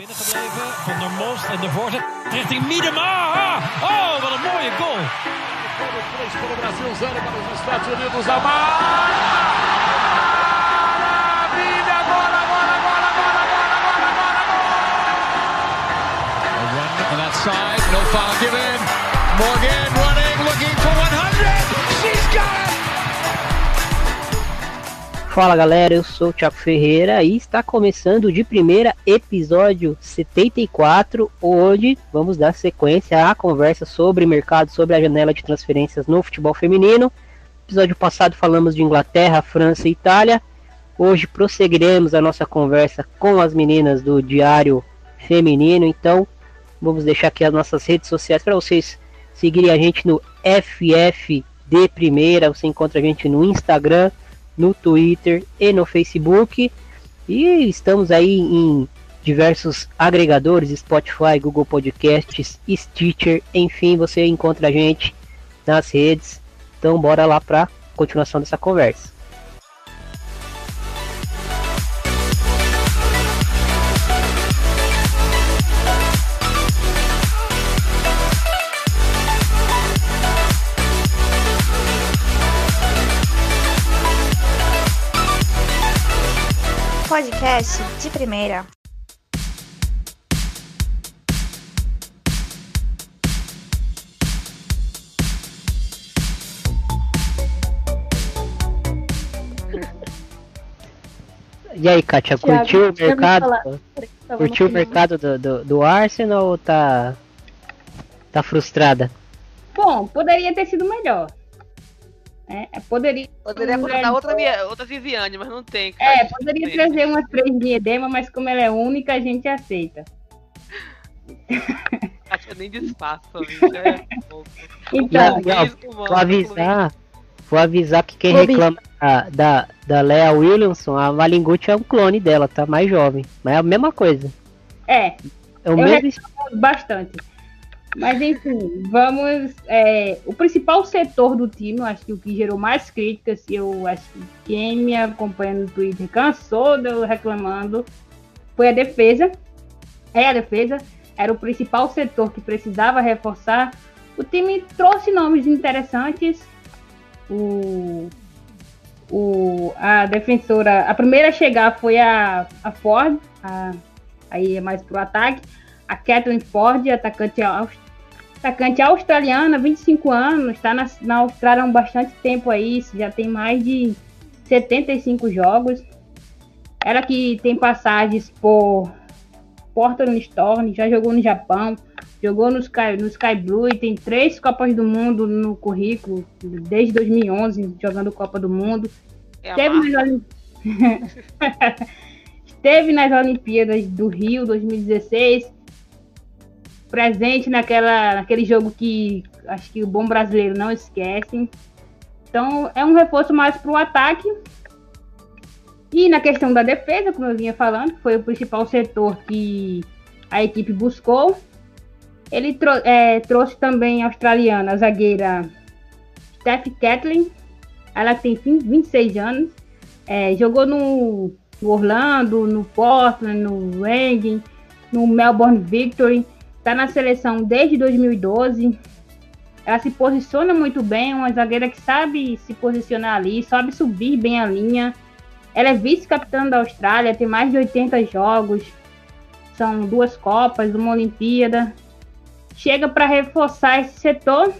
binnengebleven. Van der Most en de voorzet richting Miedema. Ah! Oh, wat een mooie goal. Para o Brasil, zero para os Estados Unidos. Amar! Maravilha! Agora, agora, agora, agora, agora, agora, agora! A run on that side, no foul given. Morgan Fala galera, eu sou o Thiago Ferreira e está começando de primeira episódio 74, onde vamos dar sequência à conversa sobre mercado, sobre a janela de transferências no futebol feminino. Episódio passado falamos de Inglaterra, França e Itália. Hoje prosseguiremos a nossa conversa com as meninas do Diário Feminino, então vamos deixar aqui as nossas redes sociais para vocês seguirem a gente no FFD Primeira, você encontra a gente no Instagram, no Twitter e no Facebook. E estamos aí em diversos agregadores, Spotify, Google Podcasts, Stitcher, enfim, você encontra a gente nas redes. Então bora lá para continuação dessa conversa. Podcast de primeira. E aí, Kátia, Thiago, curtiu o mercado? Curtiu o mercado do, do, do Arsenal ou tá, tá frustrada? Bom, poderia ter sido melhor. É, poderia. Poderia um contratar melhor. outra, outra Viviane, mas não tem. É, poderia Tem. trazer umas três de edema, mas como ela é única, a gente aceita. Kátia nem despaça, bicho. É pouco. Então, Vou avisar, vou avisar que quem reclama da, da, da Lea Williamson, a Malingucci é um clone dela, tá mais jovem. Mas é a mesma coisa. é, É o Eu mesmo bastante. Mas enfim, vamos. é, o principal setor do time, eu acho que o que gerou mais críticas, eu acho que quem me acompanha no Twitter cansou de eu reclamando, foi a defesa. É a defesa. Era o principal setor que precisava reforçar. O time trouxe nomes interessantes. O, o, a defensora. A primeira a chegar foi a, a Ford. a- aí é mais pro ataque a Kathleen Ford, atacante, atacante australiana, 25 anos, está na, na Austrália há um bastante tempo aí, já tem mais de 75 jogos. Ela que tem passagens por Portland Storm, já jogou no Japão, jogou no Sky, no Sky Blue e tem três Copas do Mundo no currículo, desde 2011, jogando Copa do Mundo. É nas, Olim- Esteve nas Olimpíadas do Rio 2016. Presente naquela, naquele jogo que acho que o bom brasileiro não esquece. Então é um reforço mais para o ataque. E na questão da defesa, como eu vinha falando, foi o principal setor que a equipe buscou. Ele é, trouxe também a australiana, a zagueira Steph Catlin. Ela tem 26 anos. É, jogou no, no Orlando, no Portland, no Reading, no Melbourne Victory. Está na seleção desde 2012. Ela se posiciona muito bem, uma zagueira que sabe se posicionar ali, sabe subir bem a linha. Ela é vice-capitã da Austrália, tem mais de 80 jogos. São duas Copas, uma Olimpíada. Chega para reforçar esse setor.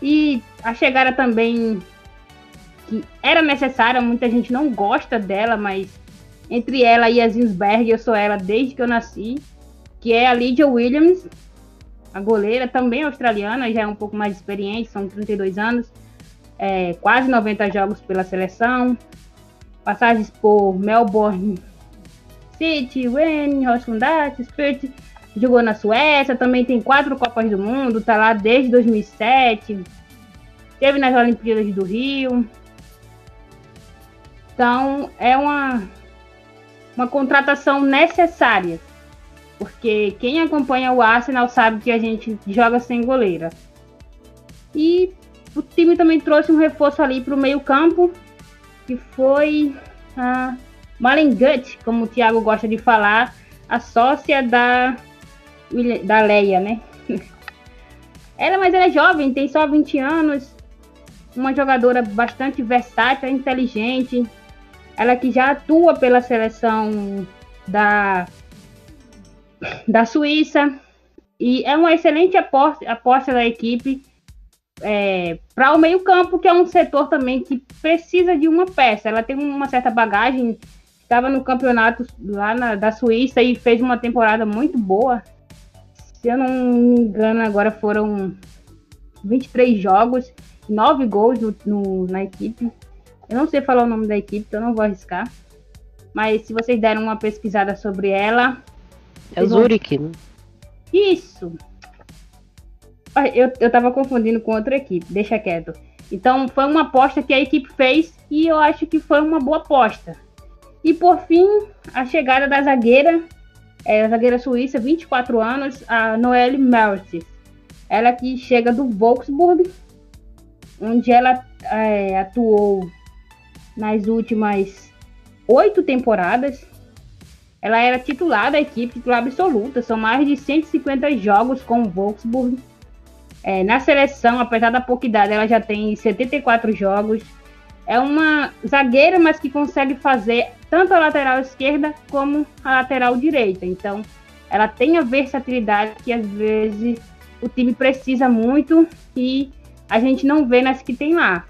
E a chegada também que era necessária, muita gente não gosta dela, mas entre ela e a Zinsberg, eu sou ela desde que eu nasci, que é a Lydia Williams, a goleira, também australiana, já é um pouco mais experiente, são 32 anos, é, quase 90 jogos pela seleção, passagens por Melbourne City, Wayne, Roskilde, Spirit, jogou na Suécia, também tem quatro Copas do Mundo, tá lá desde 2007, esteve nas Olimpíadas do Rio, então, é uma, uma contratação necessária. Porque quem acompanha o Arsenal sabe que a gente joga sem goleira. E o time também trouxe um reforço ali para o meio-campo, que foi a Malengut, como o Thiago gosta de falar. a sócia da, da Leia, né? ela, mas ela é jovem, tem só 20 anos, uma jogadora bastante versátil, inteligente, ela que já atua pela seleção da, da Suíça, e é uma excelente aposta, aposta da equipe é, para o meio-campo, que é um setor também que precisa de uma peça. Ela tem uma certa bagagem, estava no campeonato lá na, da Suíça e fez uma temporada muito boa. Se eu não me engano, agora foram 23 jogos, 9 gols no, no, na equipe. Eu não sei falar o nome da equipe, então não vou arriscar. Mas se vocês deram uma pesquisada sobre ela. É Zurich, né? Isso! Eu, eu tava confundindo com outra equipe, deixa quieto. Então foi uma aposta que a equipe fez e eu acho que foi uma boa aposta. E por fim, a chegada da zagueira, é, a zagueira suíça, 24 anos, a Noelle Mertens. Ela que chega do Wolfsburg, onde ela é, atuou nas últimas oito temporadas. Ela era titular da equipe, titular absoluta. São mais de 150 jogos com o Wolfsburg. É, na seleção, apesar da pouca idade, ela já tem 74 jogos. É uma zagueira, mas que consegue fazer tanto a lateral esquerda como a lateral direita. Então, ela tem a versatilidade que às vezes o time precisa muito e a gente não vê nas que tem lá.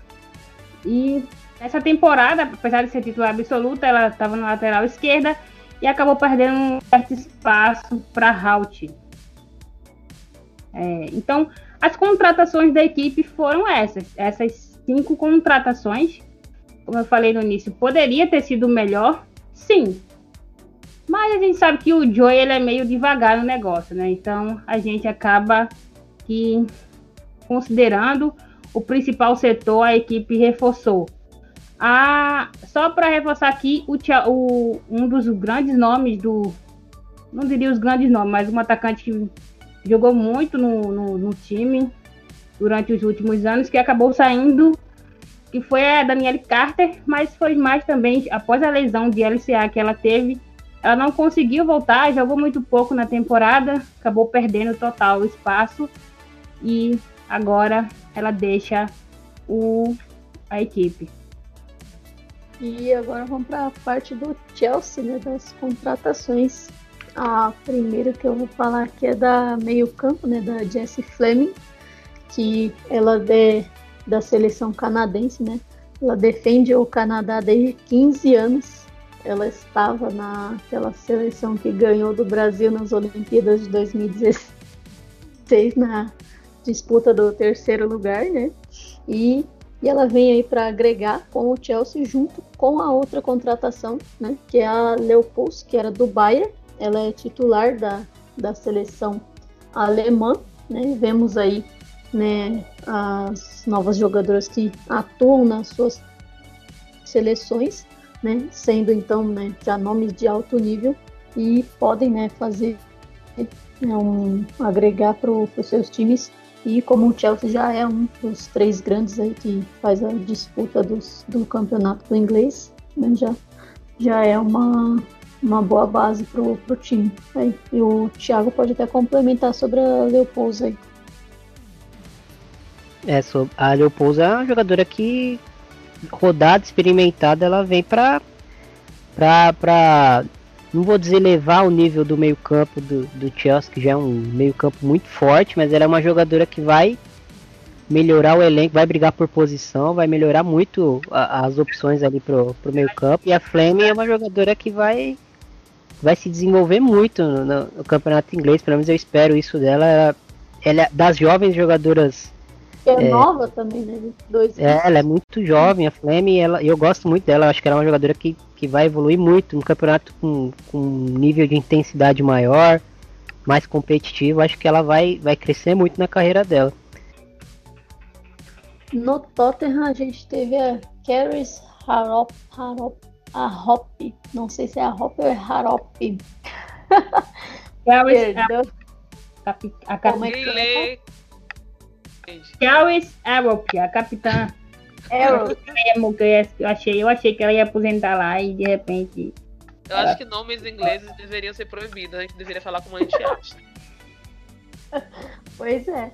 E nessa temporada, apesar de ser titular absoluta, ela estava na lateral esquerda e acabou perdendo um certo espaço para Halt. É, então, as contratações da equipe foram essas, essas cinco contratações. Como eu falei no início, poderia ter sido melhor, sim. Mas a gente sabe que o Joey ele é meio devagar no negócio, né? Então a gente acaba que considerando o principal setor, a equipe reforçou. Só para reforçar aqui, o, o, um dos grandes nomes do. Não diria os grandes nomes, mas um atacante que jogou muito no, no, no time durante os últimos anos, que acabou saindo, que foi a Danielle Carter, mas foi mais também após a lesão de LCA que ela teve. Ela não conseguiu voltar, jogou muito pouco na temporada, acabou perdendo total o espaço e agora ela deixa o, a equipe. E agora vamos para a parte do Chelsea, né, das contratações. A primeira que eu vou falar aqui é da meio-campo, né, da Jessie Fleming, que ela é da seleção canadense, né? Ela defende o Canadá desde 15 anos. Ela estava naquela seleção que ganhou do Brasil nas Olimpíadas de 2016 na disputa do terceiro lugar, né? E, e ela vem aí para agregar com o Chelsea junto com a outra contratação, né? Que é a Leopolds, que era do Bayern. Ela é titular da, da seleção alemã, né? Vemos aí né, as novas jogadoras que atuam nas suas seleções, né, sendo então né, já nomes de alto nível e podem né, fazer né, um, agregar para os seus times e como o Chelsea já é um dos três grandes aí que faz a disputa dos, do campeonato inglês, né, já, já é uma, uma boa base para o time. Aí, e o Thiago pode até complementar sobre a Leopoldo aí. É, a Leopoldo é uma jogadora que rodada, experimentada, ela vem para não vou dizer levar o nível do meio-campo do, do Chelsea, que já é um meio-campo muito forte, mas ela é uma jogadora que vai melhorar o elenco, vai brigar por posição, vai melhorar muito a, as opções ali pro, pro meio-campo. E a Flame é uma jogadora que vai vai se desenvolver muito no, no, campeonato inglês, pelo menos eu espero isso dela. Ela, ela é das jovens jogadoras é, é, nova também, né? Dois é, ela é muito jovem, a Flame, ela, eu gosto muito dela, acho que ela é uma jogadora que, que vai evoluir muito no campeonato com, com um nível de intensidade maior, mais competitivo, acho que ela vai, vai crescer muito na carreira dela. No Tottenham a gente teve a Caris Harop, Harop, a Hop, não sei se é a Hop ou é Harop. Caris, a, a, a, a, Charles Aerop, a capitã. Aerop. Eu achei, eu achei que ela ia aposentar lá e de repente Eu acho que nomes ingleses deveriam ser proibidos. A gente deveria falar como a gente acha. Pois é.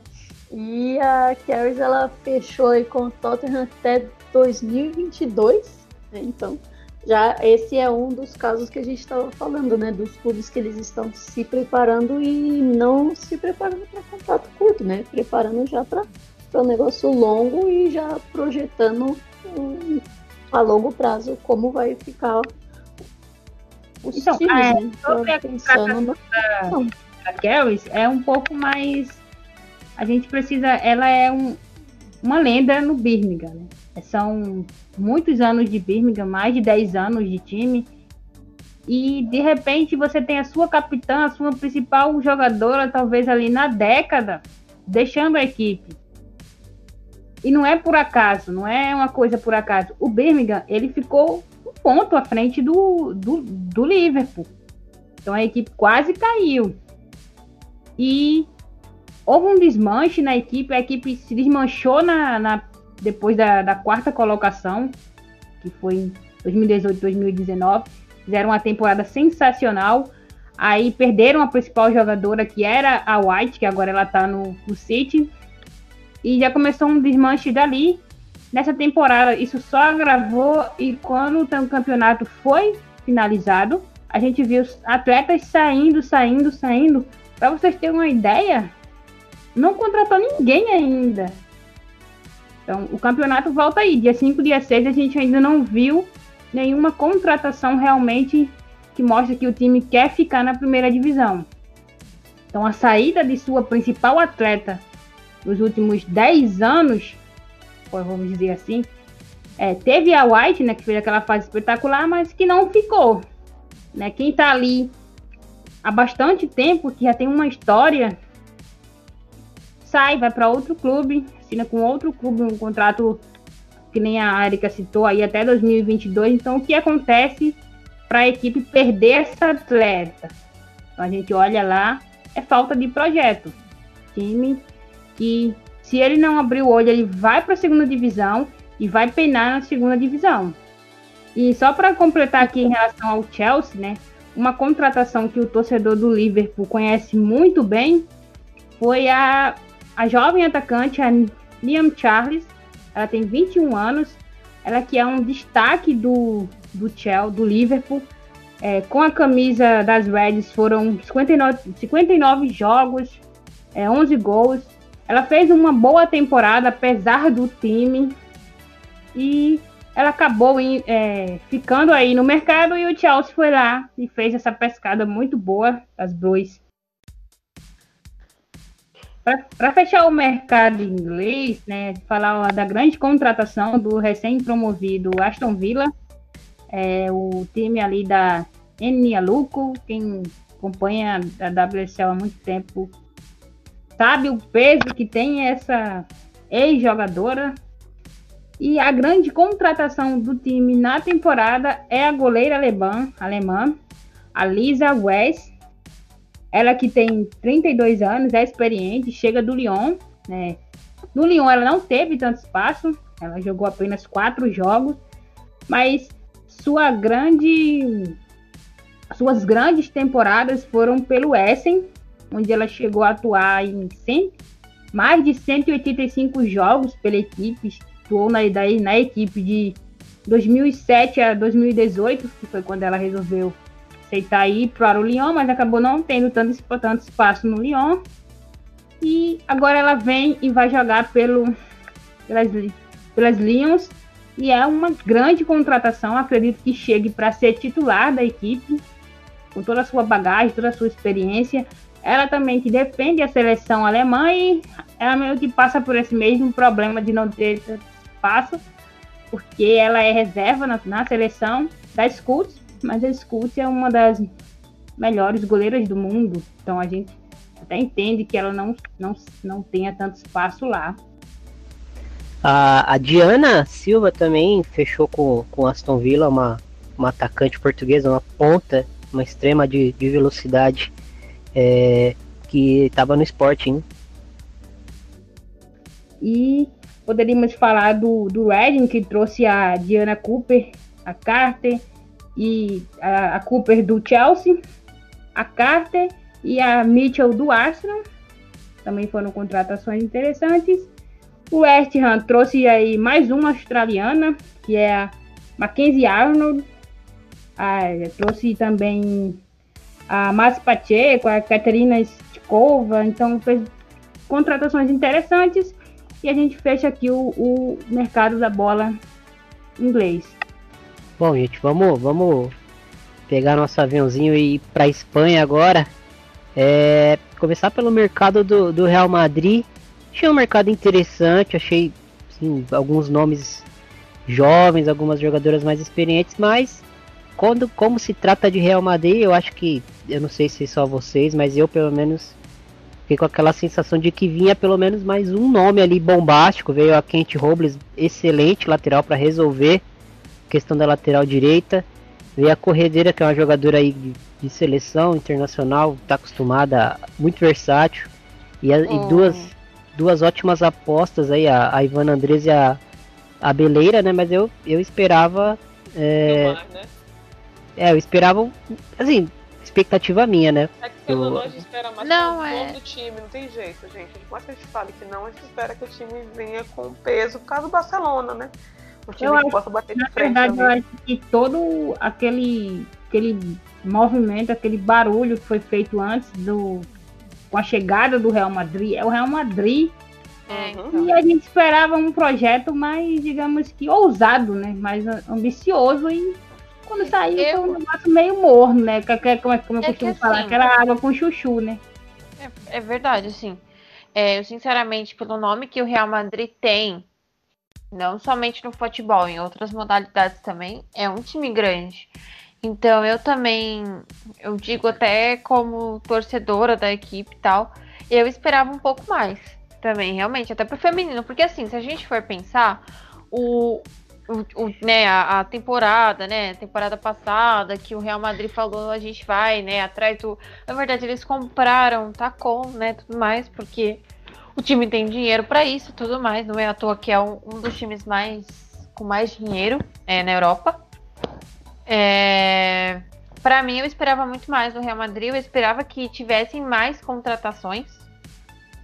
E a Carries ela fechou aí com o Tottenham até 2022. Né? Então, já esse é um dos casos que a gente estava falando, né? Dos clubes que eles estão se preparando e não se preparando para contrato curto, né? Preparando já para um negócio longo e já projetando um, a longo prazo como vai ficar os Então, times, é, né? sobre a pensando no... contratação da Garris é um pouco mais. A gente precisa. Ela é um, uma lenda no Birmingham, né? São muitos anos de Birmingham, mais de 10 anos de time. E de repente você tem a sua capitã, a sua principal jogadora, talvez ali na década, deixando a equipe. E não é por acaso, não é uma coisa por acaso. O Birmingham, ele ficou um ponto à frente do, do, do Liverpool. Então a equipe quase caiu. E houve um desmanche na equipe, a equipe se desmanchou na, na depois da, da quarta colocação, que foi em 2018, 2019. Fizeram uma temporada sensacional. Aí perderam a principal jogadora, que era a White, que agora ela tá no, no City. E já começou um desmanche dali. Nessa temporada, isso só agravou. E quando o campeonato foi finalizado, a gente viu atletas saindo, saindo, saindo. Para vocês terem uma ideia, não contratou ninguém ainda. Então, o campeonato volta aí. Dia 5, dia 6, a gente ainda não viu nenhuma contratação realmente que mostra que o time quer ficar na primeira divisão. Então, a saída de sua principal atleta nos últimos 10 anos, vamos dizer assim, é, teve a White, né, que fez aquela fase espetacular, mas que não ficou. Né? Quem está ali há bastante tempo, que já tem uma história, sai, vai para outro clube, assina com outro clube um contrato que nem a Erika citou aí até 2022. Então, o que acontece para a equipe perder essa atleta? Então, a gente olha lá, é falta de projeto. Time que, se ele não abrir o olho, ele vai para a segunda divisão e vai peinar na segunda divisão. E só para completar aqui em relação ao Chelsea, né? Uma contratação que o torcedor do Liverpool conhece muito bem foi a, a jovem atacante, a Liam Charles. Ela tem 21 anos. Ela que é um destaque do, do Chelsea, do Liverpool. É, com a camisa das Reds foram 59, 59 jogos, é, 11 gols. Ela fez uma boa temporada, apesar do time. E ela acabou em, é, ficando aí no mercado e o Chelsea foi lá e fez essa pescada muito boa das Blues. Para fechar o mercado inglês, né, falar da grande contratação do recém-promovido Aston Villa, é, o time ali da Enia Luco, quem acompanha a WSL há muito tempo sabe o peso que tem essa ex-jogadora. E a grande contratação do time na temporada é a goleira alemã, alemã a Lisa West. Ela que tem 32 anos, é experiente, chega do Lyon. Né? No Lyon ela não teve tanto espaço, ela jogou apenas quatro jogos, mas sua grande, suas grandes temporadas foram pelo Essen, onde ela chegou a atuar em 100, mais de 185 jogos pela equipe, atuou na, na equipe de 2007 a 2018, que foi quando ela resolveu aceitar ir para o Lyon, mas acabou não tendo tanto, tanto espaço no Lyon. E agora ela vem e vai jogar pelo, pelas, pelas Lions. E é uma grande contratação. Acredito que chegue para ser titular da equipe, com toda a sua bagagem, toda a sua experiência. Ela também que defende a seleção alemã e ela meio que passa por esse mesmo problema de não ter espaço, porque ela é reserva na, na seleção da Scots, mas a Scots é uma das melhores goleiras do mundo, então a gente até entende que ela não, não, não tenha tanto espaço lá. A, a Diana Silva também fechou com, com Aston Villa, uma, uma atacante portuguesa, uma ponta, uma extrema de, de velocidade, é, que estava no Sporting. E poderíamos falar do, do Redding, que trouxe a Diana Cooper, a Carter, e a, a Cooper do Chelsea, a Carter e a Mitchell do Arsenal. Também foram contratações interessantes. O West Ham trouxe aí mais uma australiana, que é a Mackenzie Arnold. Ah, trouxe também a Mas Pacheco, a Caterina Stikova. Então, fez contratações interessantes. E a gente fecha aqui o, o mercado da bola inglês. Bom, gente, vamos, vamos pegar nosso aviãozinho e ir para Espanha agora. É, começar pelo mercado do, do Real Madrid. Achei um mercado interessante, achei assim, alguns nomes jovens, algumas jogadoras mais experientes, mas quando como se trata de Real Madrid, eu acho que eu não sei se só vocês, mas eu pelo menos fiquei com aquela sensação de que vinha pelo menos mais um nome ali bombástico. Veio a Kent Robles, excelente lateral para resolver questão da lateral direita. Veio a Corredeira, que é uma jogadora aí de, de seleção internacional, está acostumada, muito versátil. E, a, e, duas, duas ótimas apostas aí, a, a Ivana Andres e a, a Beleira, né? Mas eu, eu esperava. É, né? é, eu esperava. Assim, expectativa minha, né? É que pelo menos a gente espera mais não, é... do time, não tem jeito, gente. Por mais que a gente fale que não, a gente espera que o time venha com peso, por causa do Barcelona, né? O time eu que acho, possa bater de frente. Na verdade, também. eu acho que todo aquele, aquele movimento, aquele barulho que foi feito antes do. com a chegada do Real Madrid, é o Real Madrid. É, então. E a gente esperava um projeto mais, digamos que, ousado, né? Mais ambicioso e quando saiu eu... foi um negócio meio morno, né? Como, como eu é costumo falar, assim, aquela água com chuchu, né? É, é verdade, assim. É, eu, sinceramente, pelo nome que o Real Madrid tem, não somente no futebol, em outras modalidades também, é um time grande. Então eu também, eu digo até como torcedora da equipe e tal, eu esperava um pouco mais também, realmente, até pro feminino, porque assim, se a gente for pensar, o, o, o, né, a, a, temporada, né, temporada passada, que o Real Madrid falou, a gente vai, né, atrás do... Na verdade, eles compraram Tacom, né, tudo mais, porque o time tem dinheiro para isso tudo mais, não é à toa que é um, um dos times mais com mais dinheiro é, na Europa. É, para mim, eu esperava muito mais do Real Madrid, eu esperava que tivessem mais contratações,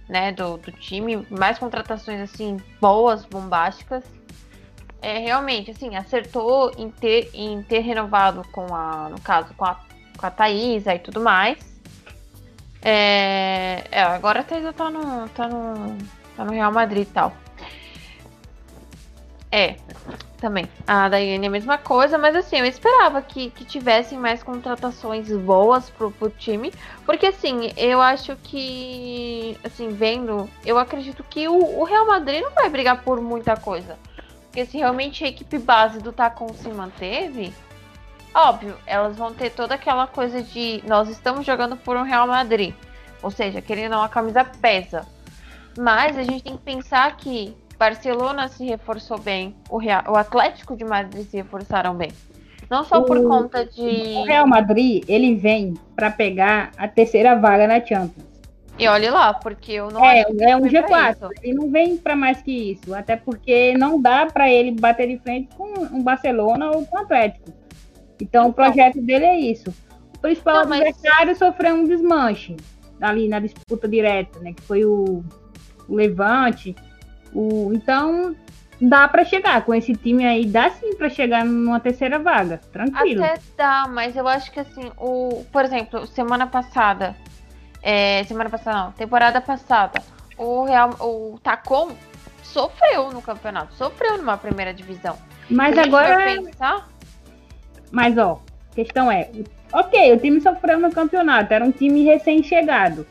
né, do, do time, mais contratações, assim, boas, bombásticas, é, realmente, assim, acertou em ter, em ter renovado com a, no caso, com a, com a Thaisa e tudo mais. É, é, agora a Thaisa tá no, tá, no, tá no Real Madrid e tal. É, também. A Daiane é a mesma coisa, mas assim, eu esperava que, que tivessem mais contratações boas pro, pro time. Porque assim, eu acho que, assim, vendo, eu acredito que o, o Real Madrid não vai brigar por muita coisa. Porque se realmente a equipe base do Tacon se manteve, óbvio, elas vão ter toda aquela coisa de nós estamos jogando por um Real Madrid. Ou seja, querendo ou não, a camisa pesa. Mas a gente tem que pensar que Barcelona se reforçou bem, o, Real, o Atlético de Madrid se reforçaram bem. Não só o, por conta de. O Real Madrid, ele vem para pegar a terceira vaga na Champions. E olhe lá, porque eu não. É, é um G4. Ele não vem para mais que isso. Até porque não dá para ele bater de frente com um Barcelona ou com o Atlético. Então, o projeto dele é isso. O principal não, adversário mas... sofreu um desmanche ali na disputa direta, né? Que foi o, o Levante. O... Então, dá para chegar com esse time aí, dá sim para chegar numa terceira vaga, tranquilo. Até dá, mas eu acho que assim, o, por exemplo, semana passada é, semana passada não, temporada passada, o Real, o Tacom sofreu no campeonato, sofreu numa primeira divisão. Mas agora. Pensar... Mas ó, a questão é, ok, o time sofreu no campeonato, era um time recém-chegado.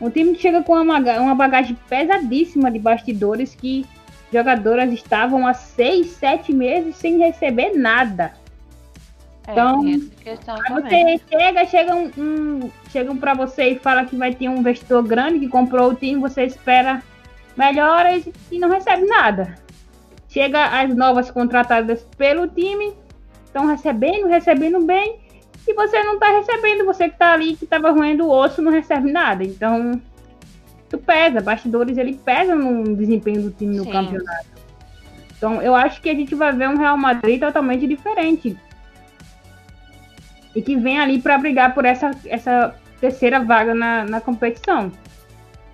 Um time que chega com uma, uma bagagem pesadíssima de bastidores que jogadoras estavam há seis, sete meses sem receber nada. É, então, você chega, chega um, um chegam para você e fala que vai ter um investidor grande que comprou o time, você espera melhoras e não recebe nada. Chega as novas contratadas pelo time, estão recebendo, recebendo bem, e você não está recebendo, você que está ali, que estava roendo o osso, não recebe nada. Então, isso pesa, bastidores ele pesa no desempenho do time no Sim. campeonato. Então, eu acho que a gente vai ver um Real Madrid totalmente diferente e que vem ali para brigar por essa, essa terceira vaga na, na competição.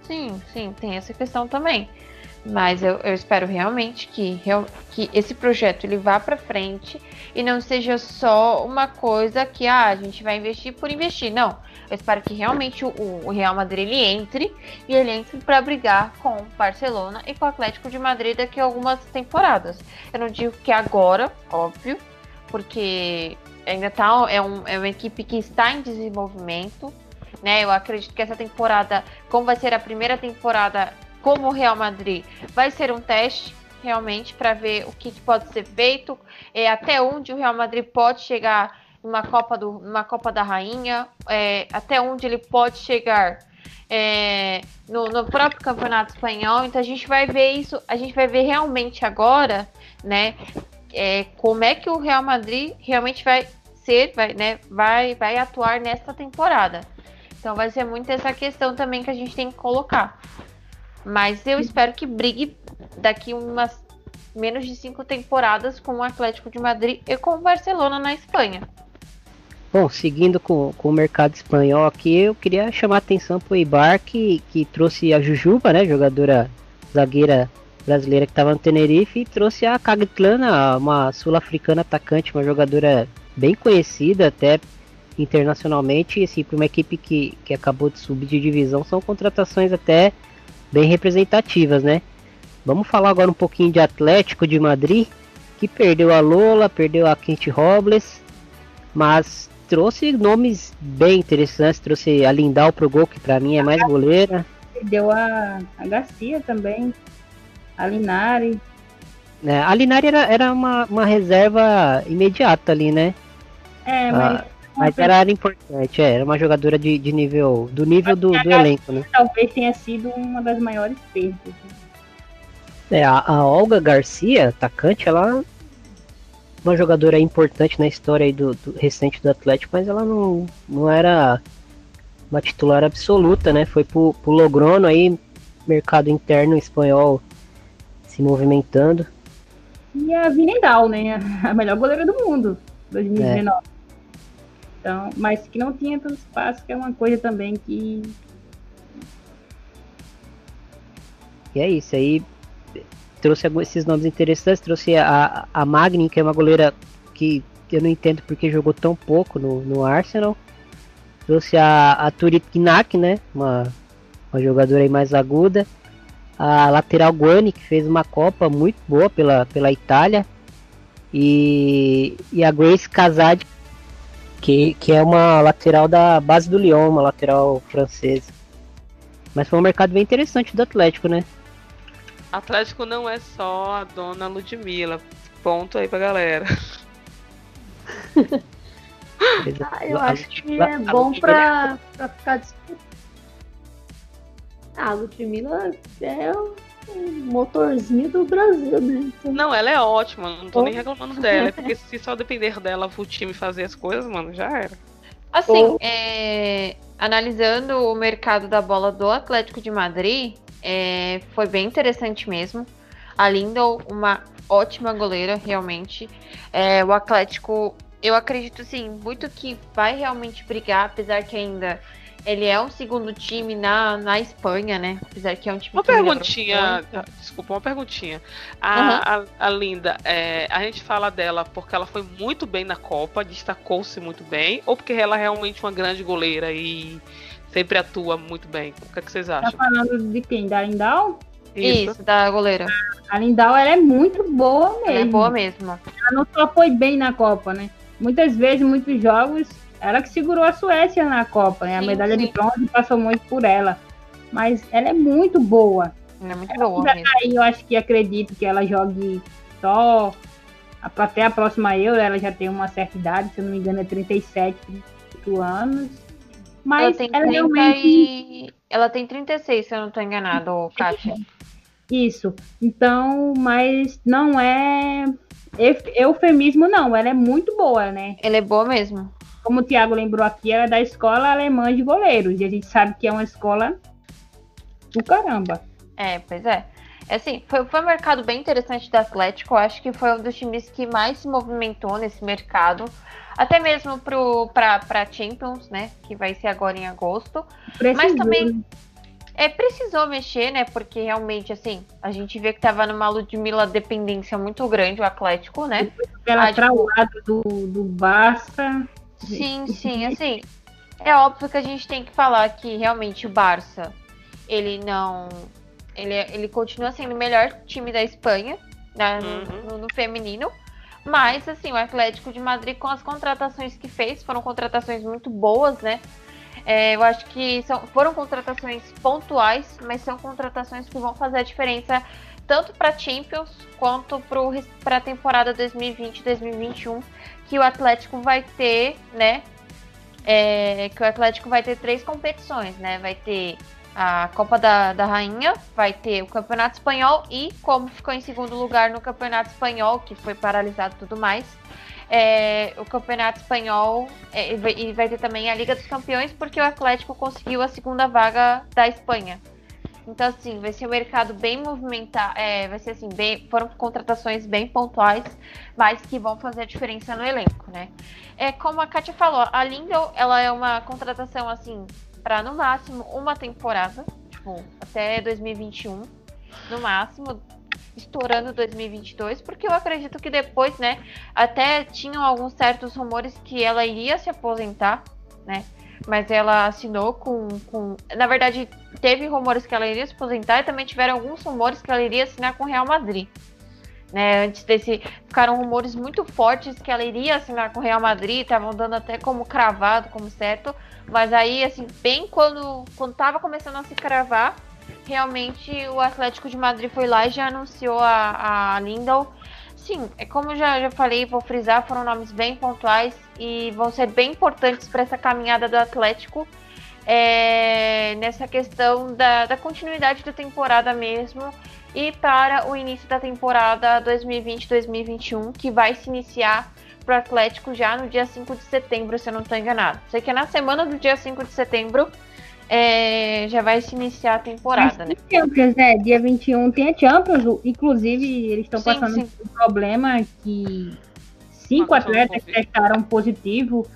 Sim, sim, tem essa questão também. Mas eu, eu espero realmente que, que esse projeto ele vá para frente e não seja só uma coisa que ah, a gente vai investir por investir. Não, eu espero que realmente o, o Real Madrid ele entre e ele entre para brigar com o Barcelona e com o Atlético de Madrid daqui a algumas temporadas. Eu não digo que agora, óbvio, porque ainda tá é, um, é uma equipe que está em desenvolvimento. Né, eu acredito que essa temporada, como vai ser a primeira temporada como o Real Madrid, vai ser um teste realmente para ver o que, pode ser feito, é, até onde o Real Madrid pode chegar numa Copa, do, numa Copa da Rainha, é, até onde ele pode chegar é, no, no, próprio Campeonato Espanhol. Então a gente vai ver isso, a gente vai ver realmente agora, né, é, como é que o Real Madrid realmente vai ser, vai, né, vai, vai atuar nesta temporada. Então vai ser muito essa questão também que a gente tem que colocar. Mas eu espero que brigue daqui umas menos de cinco temporadas com o Atlético de Madrid e com o Barcelona na Espanha. Bom, seguindo com, com o mercado espanhol aqui, eu queria chamar a atenção para o Ibar, que, que trouxe a Jujuba, né, jogadora zagueira brasileira que estava no Tenerife, e trouxe a Cagitlana, uma sul-africana atacante, uma jogadora bem conhecida até internacionalmente, e assim, para uma equipe que, que acabou de subir de divisão, são contratações até bem representativas, né? Vamos falar agora um pouquinho de Atlético de Madrid, que perdeu a Lola, perdeu a Kent Robles, mas trouxe nomes bem interessantes, trouxe a Lindal pro gol, que para mim é mais goleira. Perdeu a, a Garcia também, a Linari. É, a Linari era, era uma, uma reserva imediata ali, né? É, mas... Ah, mas era, era importante, é, era uma jogadora de, de nível. do nível do, do elenco, né? Talvez tenha sido uma das maiores perdas. É, a, a Olga Garcia, atacante, ela uma jogadora importante na história do, do, recente do Atlético, mas ela não, não era uma titular absoluta, né? Foi pro, pro Logrono aí, mercado interno espanhol se movimentando. E a Vinendal, né? A melhor goleira do mundo, 2019. É. Então, mas que não tinha tanto espaço, que é uma coisa também que. E é isso, aí trouxe esses nomes interessantes, trouxe a, a Magnin, que é uma goleira que eu não entendo porque jogou tão pouco no, no Arsenal. Trouxe a, a Knack, né? Uma, uma jogadora aí mais aguda. A lateral Guani, que fez uma Copa muito boa pela, pela Itália. E, e a Grace Casade, que, que é uma lateral da base do Lyon, uma lateral francesa. Mas foi um mercado bem interessante do Atlético, né? Atlético não é só a dona Ludmilla. Ponto aí pra galera. ah, eu acho que é bom pra, pra ficar disputando. Ah, a Ludmilla é motorzinho do Brasil, né? Então... Não, ela é ótima, não tô oh. nem reclamando dela. É porque se só depender dela o time fazer as coisas, mano, já era. Assim, oh. é... analisando o mercado da bola do Atlético de Madrid, é... foi bem interessante mesmo. A Lindel, uma ótima goleira, realmente. É... o Atlético, eu acredito sim, muito que vai realmente brigar, apesar que ainda ele é um segundo time na, na Espanha, né? Apesar que é um time Uma perguntinha, desculpa, uma perguntinha. A, uhum. a, a, Linda, é, a gente fala dela porque ela foi muito bem na Copa, destacou-se muito bem, ou porque ela é realmente uma grande goleira e sempre atua muito bem? O que, é que vocês tá acham? Tá falando de quem? Da Lindal? Isso. Isso, da goleira. A Lindal, ela é muito boa mesmo. Ela é boa mesmo. Ela não só foi bem na Copa, né? Muitas vezes, muitos jogos, ela que segurou a Suécia na Copa, né? A sim, medalha sim. de bronze passou muito por ela. Mas ela é muito boa. Ela é muito boa. Mesmo. Aí eu acho que acredito que ela jogue só até a próxima Euro. Ela já tem uma certa idade, se eu não me engano, é 37 anos. Mas ela tem, ela realmente... e... ela tem 36, se eu não estou enganado, Kátia. Isso. Então, mas não é eufemismo, não. Ela é muito boa, né? Ela é boa mesmo como o Thiago lembrou aqui, era da escola alemã de goleiros. E a gente sabe que é uma escola do caramba. É, pois é. Assim, foi, foi um mercado bem interessante do Atlético. Eu acho que foi um dos times que mais se movimentou nesse mercado. Até mesmo para Champions, né? Que vai ser agora em agosto. Precisou. Mas também é, precisou mexer, né? Porque realmente, assim, a gente vê que tava numa Ludmilla dependência muito grande, o Atlético, né? Ela ah, tipo... do, do Barça. Sim, sim, assim. É óbvio que a gente tem que falar que realmente o Barça, ele não. Ele, ele continua sendo o melhor time da Espanha né, uhum. no, no, feminino. Mas, assim, o Atlético de Madrid, com as contratações que fez, foram contratações muito boas, né? É, eu acho que são, foram contratações pontuais, mas são contratações que vão fazer a diferença tanto para Champions quanto para a temporada 2020-2021, que o Atlético vai ter, né? É, que o Atlético vai ter três competições, né? Vai ter a Copa da, da Rainha, vai ter o Campeonato Espanhol e, como ficou em segundo lugar no Campeonato Espanhol, que foi paralisado tudo mais, é, o Campeonato Espanhol é, e vai ter também a Liga dos Campeões, porque o Atlético conseguiu a segunda vaga da Espanha. Então, assim, vai ser um mercado bem movimentado, é, vai ser assim, bem, foram contratações bem pontuais, mas que vão fazer a diferença no elenco, né? É, como a Kátia falou, a Lindel, ela é uma contratação, assim, para no máximo uma temporada, tipo, até 2021, no máximo, estourando 2022, porque eu acredito que depois, né, até tinham alguns certos rumores que ela iria se aposentar, né? Mas ela assinou com, com. Na verdade, teve rumores que ela iria se aposentar e também tiveram alguns rumores que ela iria assinar com o Real Madrid. Né, antes desse, ficaram rumores muito fortes que ela iria assinar com o Real Madrid, estavam dando até como cravado, como certo, mas aí, assim, bem quando, quando tava começando a se cravar, realmente o Atlético de Madrid foi lá e já anunciou a, a Lindau. Sim, é como já, já falei, vou frisar, foram nomes bem pontuais e vão ser bem importantes para essa caminhada do Atlético é, nessa questão da, da continuidade da temporada mesmo e para o início da temporada 2020-2021, que vai se iniciar para o Atlético já no dia 5 de setembro, se eu não estou enganado. Sei que é na semana do dia 5 de setembro é, já vai se iniciar a temporada, né? Champions, né? Dia 21 tem a Champions, inclusive eles estão passando sim. um problema que cinco atletas testaram positivo.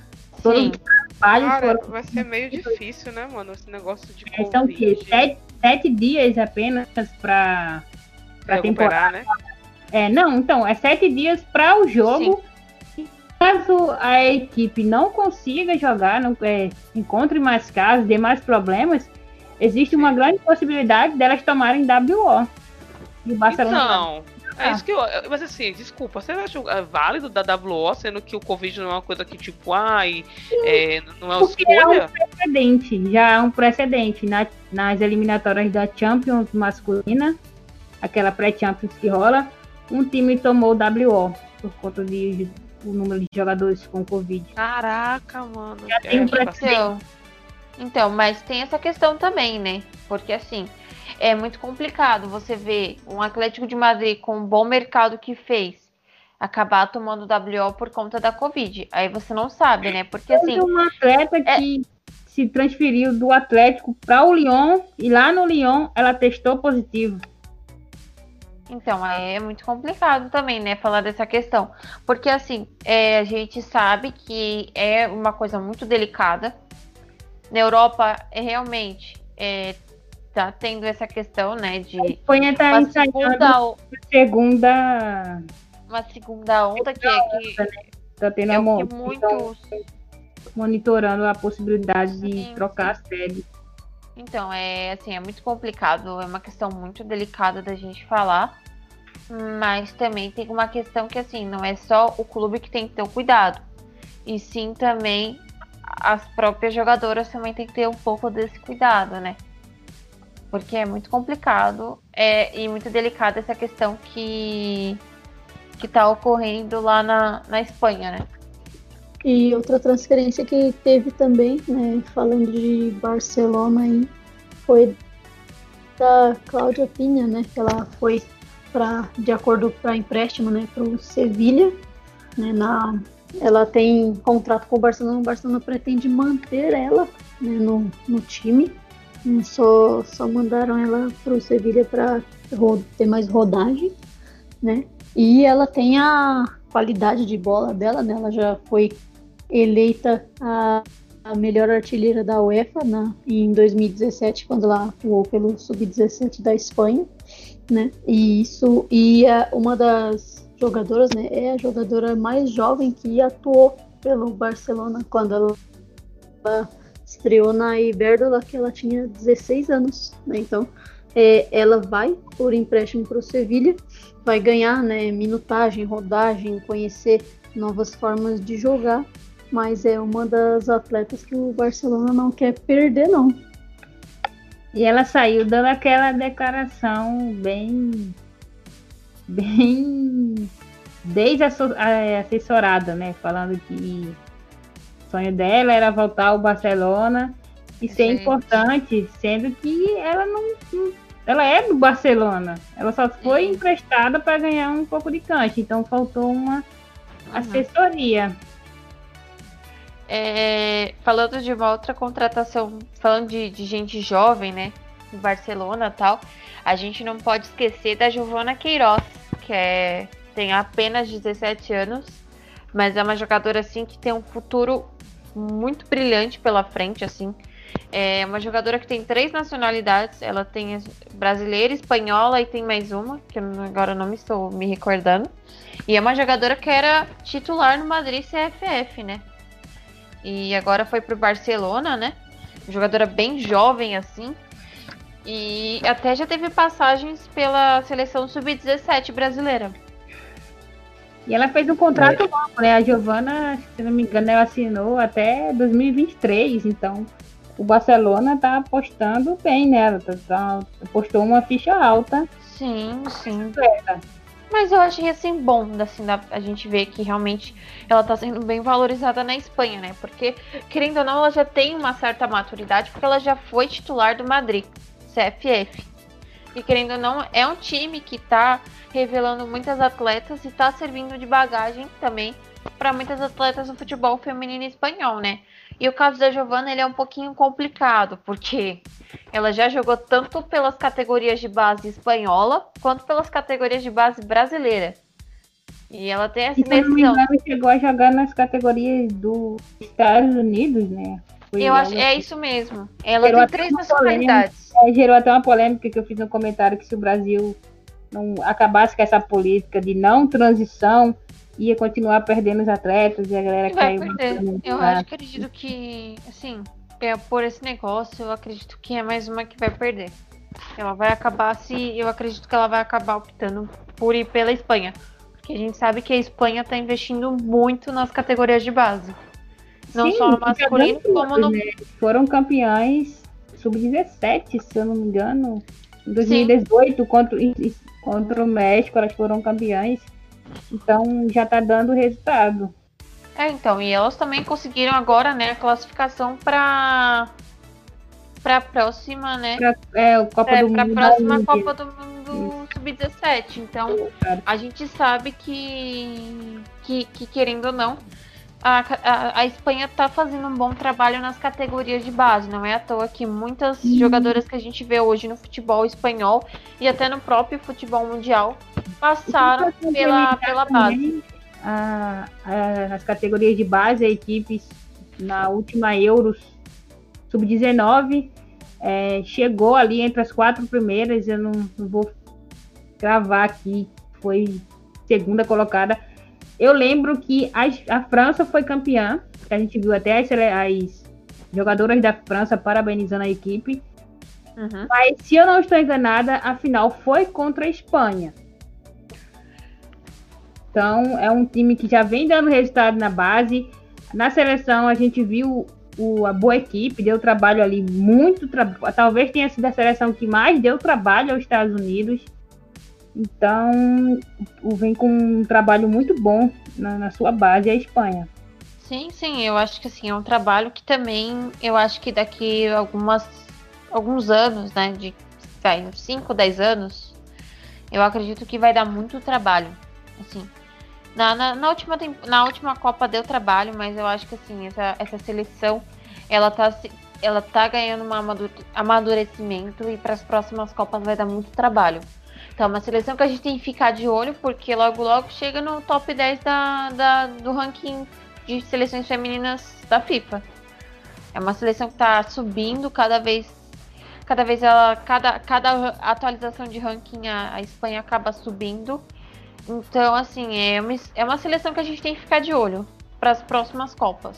Sim. Cara, foram... vai ser meio difícil, né, mano? Esse negócio de é, São que sete, sete dias apenas para para temporada. Né? É, não, então, é sete dias para o jogo. Sim Caso a equipe não consiga jogar, não é, encontre mais casos, dê mais problemas, existe uma grande possibilidade delas tomarem WO. E o Barcelona não. É isso que eu. Mas assim, desculpa, você acha é válido da WO, sendo que o Covid não é uma coisa que, tipo, ai, é, não é Porque escolha? É um precedente, já é um precedente. Na, nas eliminatórias da Champions masculina, aquela pré-Champions que rola, um time tomou WO por conta de o número de jogadores com Covid. Caraca, mano. Já tem um então, então, mas tem essa questão também, né? Porque assim, é muito complicado você ver um Atlético de Madrid com um bom mercado que fez acabar tomando WO por conta da Covid. Aí você não sabe, né? Porque assim. um atleta é... que se transferiu do Atlético para o Lyon e lá no Lyon ela testou positivo. Então, é muito complicado também, né, falar dessa questão. Porque, assim, é, a gente sabe que é uma coisa muito delicada. Na Europa, é realmente, é, tá tendo essa questão, né, de... A Espanha tá uma segunda, segunda... Uma segunda onda que é que... Né? Tá tendo é que muitos... Monitorando a possibilidade sim, de trocar sim. a sede. Então, é assim, é muito complicado, é uma questão muito delicada da gente falar. Mas também tem uma questão que assim, não é só o clube que tem que ter o cuidado. E sim também as próprias jogadoras também tem que ter um pouco desse cuidado, né? Porque é muito complicado é, e muito delicada essa questão que que tá ocorrendo lá na, na Espanha, né? E outra transferência que teve também, né, falando de Barcelona aí, foi da Cláudia Pinha, né, que ela foi para de acordo para empréstimo, né, para o Sevilha, né, na ela tem contrato com o Barcelona, o Barcelona pretende manter ela né, no, no time. Só, só mandaram ela pro Sevilha para ter mais rodagem, né? E ela tem a qualidade de bola dela, né? Ela já foi eleita a, a melhor artilheira da UEFA na, em 2017, quando ela atuou pelo Sub-17 da Espanha, né? E isso, e a, uma das jogadoras, né? É a jogadora mais jovem que atuou pelo Barcelona quando ela, ela estreou na Iberdrola, que ela tinha 16 anos, né? Então, é, ela vai por empréstimo para o Sevilha, vai ganhar né, minutagem, rodagem, conhecer novas formas de jogar, mas é uma das atletas que o Barcelona não quer perder, não. E ela saiu dando aquela declaração bem. bem. desassessorada, né? Falando que o sonho dela era voltar ao Barcelona e ser importante, sendo que ela não, não ela é do Barcelona. Ela só foi emprestada para ganhar um pouco de cancha. Então faltou uma uhum. assessoria. É, falando de uma outra contratação, falando de, de gente jovem, né? Do Barcelona tal, a gente não pode esquecer da Giovana Queiroz, que é, tem apenas 17 anos, mas é uma jogadora assim que tem um futuro muito brilhante pela frente, assim. É uma jogadora que tem três nacionalidades. Ela tem brasileira, espanhola e tem mais uma, que agora não me estou me recordando. E é uma jogadora que era titular no Madrid CFF, né? E agora foi pro Barcelona, né? Jogadora bem jovem assim. E até já teve passagens pela seleção sub-17 brasileira. E ela fez um contrato é. longo, né? A Giovana, se não me engano, ela assinou até 2023, então o Barcelona tá apostando bem nela, tá, tá, apostou uma ficha alta. Sim, sim. Mas eu achei assim bom, assim, da, a gente ver que realmente ela tá sendo bem valorizada na Espanha, né? Porque, querendo ou não, ela já tem uma certa maturidade, porque ela já foi titular do Madrid, CFF. E querendo ou não, é um time que tá revelando muitas atletas e tá servindo de bagagem também para muitas atletas do futebol feminino espanhol, né? E o caso da Giovana ele é um pouquinho complicado, porque ela já jogou tanto pelas categorias de base espanhola quanto pelas categorias de base brasileira. E ela tem essa decisão. chegou a jogar nas categorias dos Estados Unidos, né? Foi eu acho, é isso mesmo. Ela gerou tem três nacionalidades. É, gerou até uma polêmica que eu fiz no comentário que se o Brasil não acabasse com essa política de não transição, ia continuar perdendo os atletas e a galera vai perder. Eu acho, acredito que, assim, é, por esse negócio, eu acredito que é mais uma que vai perder. Ela vai acabar se. Eu acredito que ela vai acabar optando por ir pela Espanha. Porque a gente sabe que a Espanha está investindo muito nas categorias de base. Não Sim, só no masculino, como no. Né? Foram campeões sub-17, se eu não me engano. Em 2018, contra, contra o México, elas foram campeãs. Então já tá dando resultado. É, então, e elas também conseguiram agora, né, a classificação para para a próxima, né? Pra, é, o Copa é, do pra Mundo. Para a próxima Copa do Mundo Sub-17. Então, a gente sabe que, que, que querendo ou não, a, a, a, Espanha está fazendo um bom trabalho nas categorias de base. Não é à toa que muitas uhum. jogadoras que a gente vê hoje no futebol espanhol e até no próprio futebol mundial passaram pela, pela base. A, a, as categorias de base, a equipes na última Euros Sub-19 é, chegou ali entre as quatro primeiras. Eu não, não vou gravar aqui, foi segunda colocada. Eu lembro que a, a França foi campeã, a gente viu até as, as jogadoras da França parabenizando a equipe. Uhum. Mas se eu não estou enganada, a final foi contra a Espanha. Então, é um time que já vem dando resultado na base. Na seleção, a gente viu o, a boa equipe, deu trabalho ali, muito trabalho. Talvez tenha sido a seleção que mais deu trabalho aos Estados Unidos. Então, vem com um trabalho muito bom na, na sua base, a Espanha. Sim, sim, eu acho que assim, é um trabalho que também, eu acho que daqui algumas, alguns anos, né, de 5, 10 anos, eu acredito que vai dar muito trabalho, assim, na, na, na, última, na última Copa deu trabalho, mas eu acho que assim, essa, essa seleção, ela tá. ela tá ganhando um amadurecimento e para as próximas Copas vai dar muito trabalho. Então, é uma seleção que a gente tem que ficar de olho, porque logo logo chega no top 10 da, da do ranking de seleções femininas da FIFA. É uma seleção que está subindo cada vez. Cada vez ela. Cada, cada atualização de ranking a, a Espanha acaba subindo. Então, assim, é uma, é uma seleção que a gente tem que ficar de olho para as próximas Copas.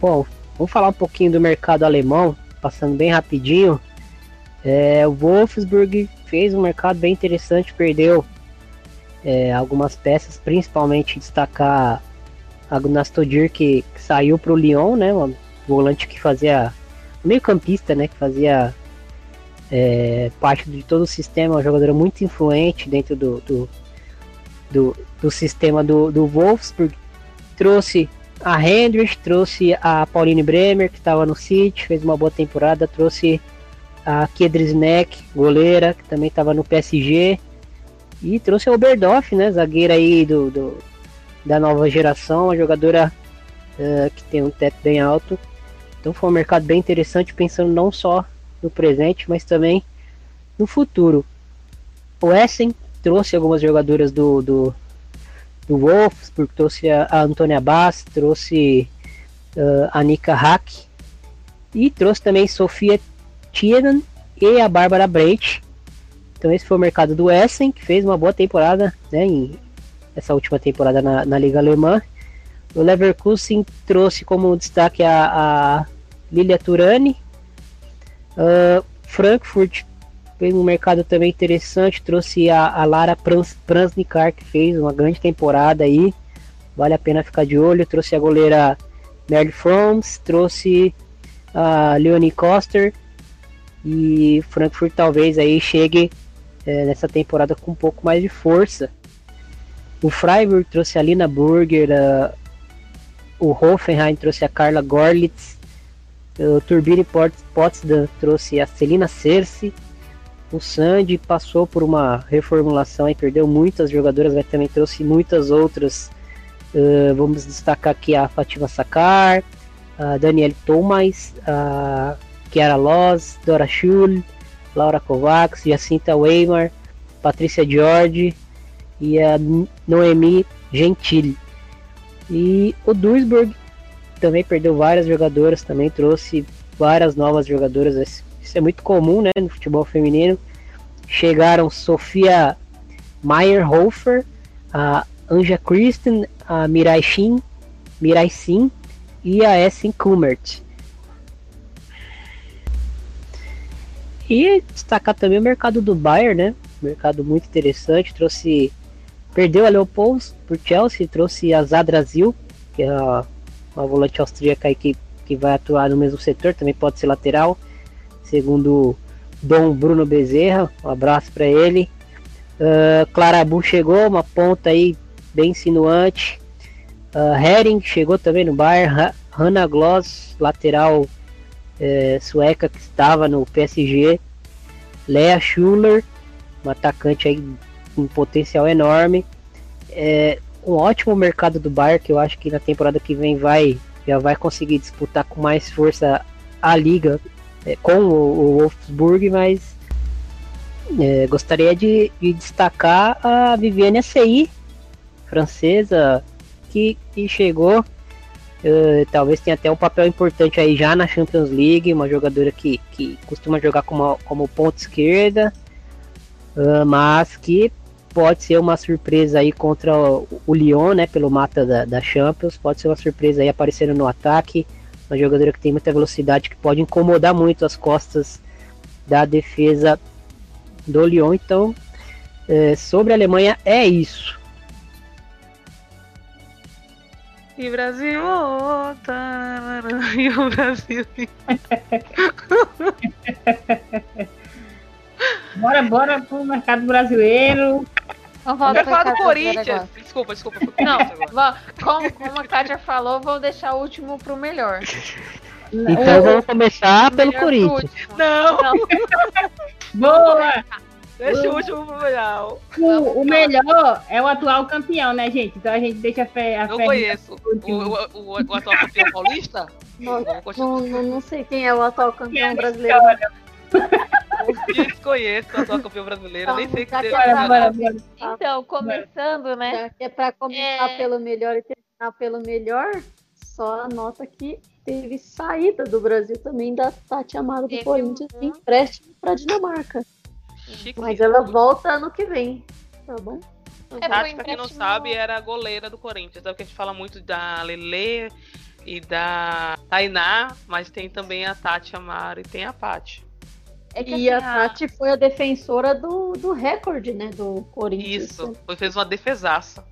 Bom, vamos falar um pouquinho do mercado alemão, passando bem rapidinho. É, o Wolfsburg fez um mercado bem interessante, perdeu é, algumas peças, principalmente destacar a Gnastodir que, que saiu para o Lyon, né, um volante que fazia meio campista, né, que fazia é, parte de todo o sistema, uma jogadora muito influente dentro do, do, do, do sistema do, do Wolfsburg, trouxe a Hendrix, trouxe a Pauline Bremer, que estava no City, fez uma boa temporada, trouxe a Kedrisnek, goleira, que também estava no PSG, e trouxe a Oberdorf, né, zagueira aí do, do da nova geração, uma jogadora uh, que tem um teto bem alto. Então foi um mercado bem interessante, pensando não só no presente, mas também no futuro. O Essen trouxe algumas jogadoras do, do, do Wolfsburg, trouxe a, a Antônia Bass, trouxe uh, a Nika Hack e trouxe também Sofia Tienan e a Bárbara Breit. Então esse foi o mercado do Essen, que fez uma boa temporada né, em essa última temporada na, na Liga Alemã. O Leverkusen trouxe como destaque a, a Lilia Turani. Uh, Frankfurt fez um mercado também interessante, trouxe a, a Lara Prans, Pransnikar, que fez uma grande temporada aí, vale a pena ficar de olho, trouxe a goleira Merle Froms, trouxe a Leonie Koster, e Frankfurt talvez aí chegue é, nessa temporada com um pouco mais de força. O Freiburg trouxe a Lina Burger, a, o Hoffenheim trouxe a Carla Gorlitz, o Turbine Potsdam trouxe a Celina Cerce, o Sandy passou por uma reformulação e perdeu muitas jogadoras, mas também trouxe muitas outras. Uh, vamos destacar aqui a Fatima Sakar, a Danielle Thomas, a Kiara Loz, Dora Schul, Laura Kovacs, Jacinta Weimar, Patrícia George e a Noemi Gentili. E o Duisburg também perdeu várias jogadoras, também trouxe várias novas jogadoras isso é muito comum né, no futebol feminino. Chegaram Sofia Meyerhofer, a Anja Christen, a Mirai Shin, Mirai Sim e a Essen Kummert. E destacar também o mercado do Bayern, né? Mercado muito interessante. Trouxe. Perdeu a Leopold por Chelsea, trouxe a Zadrazil, que é uma volante austríaca que, que vai atuar no mesmo setor, também pode ser lateral segundo Dom Bruno Bezerra, um abraço para ele. Uh, Clarabu chegou, uma ponta aí bem insinuante. Uh, Hering chegou também no Bayern. Hannah Gloss, lateral é, sueca que estava no PSG. Lea Schuller, um atacante aí com potencial enorme. É, um ótimo mercado do Bayern que eu acho que na temporada que vem vai já vai conseguir disputar com mais força a liga é, com o, o Wolfsburg, mas é, gostaria de, de, destacar a Viviane Acei, francesa, que, que chegou. Uh, talvez tenha até um papel importante aí já na Champions League, uma jogadora que, que costuma jogar como, como ponta esquerda, uh, mas que pode ser uma surpresa aí contra o, Lyon, né, pelo mata da, da Champions, pode ser uma surpresa aí aparecendo no ataque, uma jogadora que tem muita velocidade, que pode incomodar muito as costas da defesa do Lyon. Então, é, sobre a Alemanha, é isso. E Brasil, oh, tá, e o Brasil. bora, bora pro mercado brasileiro. Vamos falar do, falar do Corinthians. Desculpa, desculpa. Não, como, como a Kátia falou, vou deixar o último pro melhor. Então o, vamos começar pelo Corinthians. Não! Não. Boa! Deixa o último pro melhor. O, o, melhor é o atual campeão, né, gente? Então a gente deixa a fé. A Eu fé conheço. O, o, o, atual campeão paulista? não, não, não, sei quem é o atual campeão brasileiro. Desconheço o atual campeão brasileiro, nem sei que teve. Então, começando, né? Já que é pra começar é... pelo melhor e terminar pelo melhor, só anota que teve saída do Brasil também da Tati Amaro do Corinthians um... empréstimo para Dinamarca. Chique. Mas ela volta ano que vem, tá bom? É, Tati, pra quem não sabe, era a goleira do Corinthians. É o que a gente fala muito da Lele e da Tainá, mas tem também a Tati Amaro e tem a Paty. É e assim, a Tati foi a defensora do, do recorde, né, do Corinthians. Isso, foi, fez uma defesaça.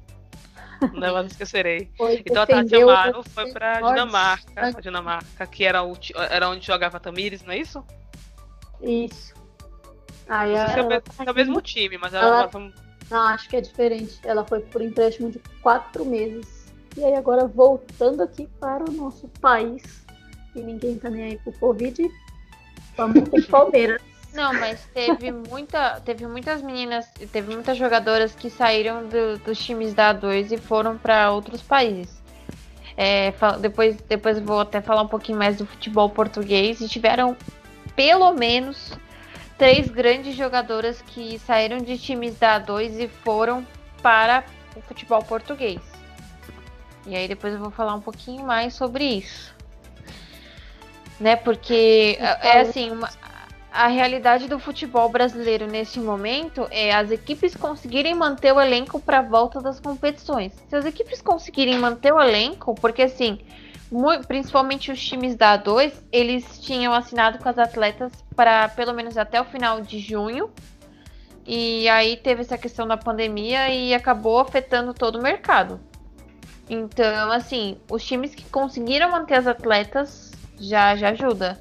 Não, não esquecerei. Foi, então a Tati Amaro foi pra Dinamarca, pra Dinamarca, que era, o, era onde jogava Tamires, não é isso? Isso. Aí não sei se é, o, é o mesmo time, mas ela, ela foi... Não, acho que é diferente. Ela foi por empréstimo de quatro meses. E aí agora voltando aqui para o nosso país, e ninguém tá nem aí pro Covid, vamos pro Palmeiras. Não, mas teve muita, teve muitas meninas, teve muitas jogadoras que saíram do, dos times da A2 e foram para outros países. É, depois, depois vou até falar um pouquinho mais do futebol português e tiveram pelo menos três grandes jogadoras que saíram de times da A2 e foram para o futebol português. E aí depois eu vou falar um pouquinho mais sobre isso. Né, porque é assim, uma, a realidade do futebol brasileiro neste momento é as equipes conseguirem manter o elenco para a volta das competições. Se as equipes conseguirem manter o elenco, porque assim, muito, principalmente os times da A2, eles tinham assinado com as atletas para pelo menos até o final de junho. E aí teve essa questão da pandemia e acabou afetando todo o mercado. Então, assim, os times que conseguiram manter as atletas já, já ajuda.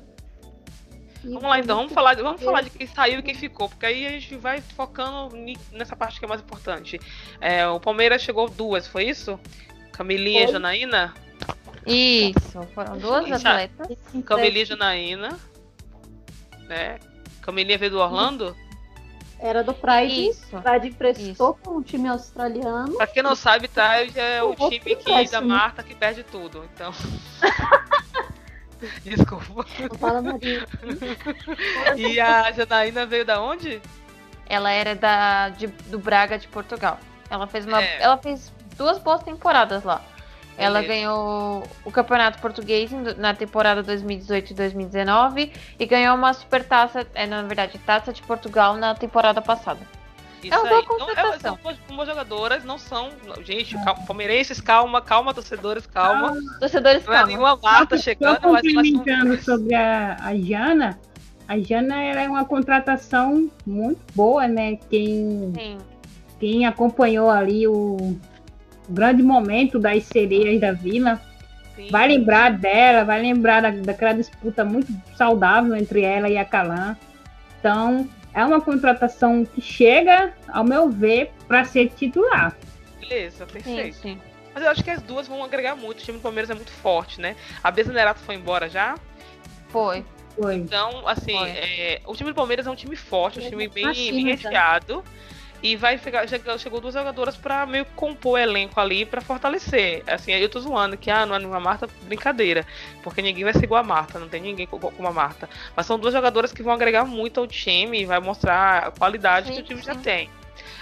Vamos lá então, vamos falar, vamos falar de quem saiu e quem ficou, porque aí a gente vai focando nessa parte que é mais importante. É, o Palmeiras chegou duas, foi isso? Camilinha foi. e Janaína? Isso, foram duas atletas. Camilinha e Janaína. Né? Camilinha veio do Orlando? Era do Pride. Isso. Pride emprestou com um time australiano. Pra quem não sabe, Pride é o time que, da Marta que perde tudo, então. Desculpa. Fala, Maria. e a Janaína veio da onde? Ela era da, de, do Braga de Portugal. Ela fez, uma, é. ela fez duas boas temporadas lá. Ela ganhou o Campeonato Português na temporada 2018 e 2019 e ganhou uma super taça, é, na verdade, taça de Portugal na temporada passada. Isso é uma boa contratação. Não, é, são boas jogadoras, não são. Gente, calma, palmeirenses, calma, calma, torcedores, calma. Ah, torcedores, não calma. É nenhuma Marta chegando, mas. Complementando mas... sobre a, a Jana, a Jana era é uma contratação muito boa, né? Quem, Sim. quem acompanhou ali o, o grande momento das sereias da vila. Sim. Vai lembrar dela, vai lembrar da, daquela disputa muito saudável entre ela e a Calan. Então, é uma contratação que chega, ao meu ver, para ser titular. Beleza, perfeito. Sim, sim. Mas eu acho que as duas vão agregar muito. O time do Palmeiras é muito forte, né? A Beza Nerato foi embora já? Foi. Foi. Então, assim, é, o time do Palmeiras é um time forte, um time bem, bem recheado. E vai pegar, chegou, chegou duas jogadoras para meio compor o elenco ali para fortalecer. Assim, eu tô zoando que ah, não é uma Marta, brincadeira. Porque ninguém vai ser igual a Marta, não tem ninguém como a Marta. Mas são duas jogadoras que vão agregar muito ao time e vai mostrar a qualidade sim, que o time sim. já tem.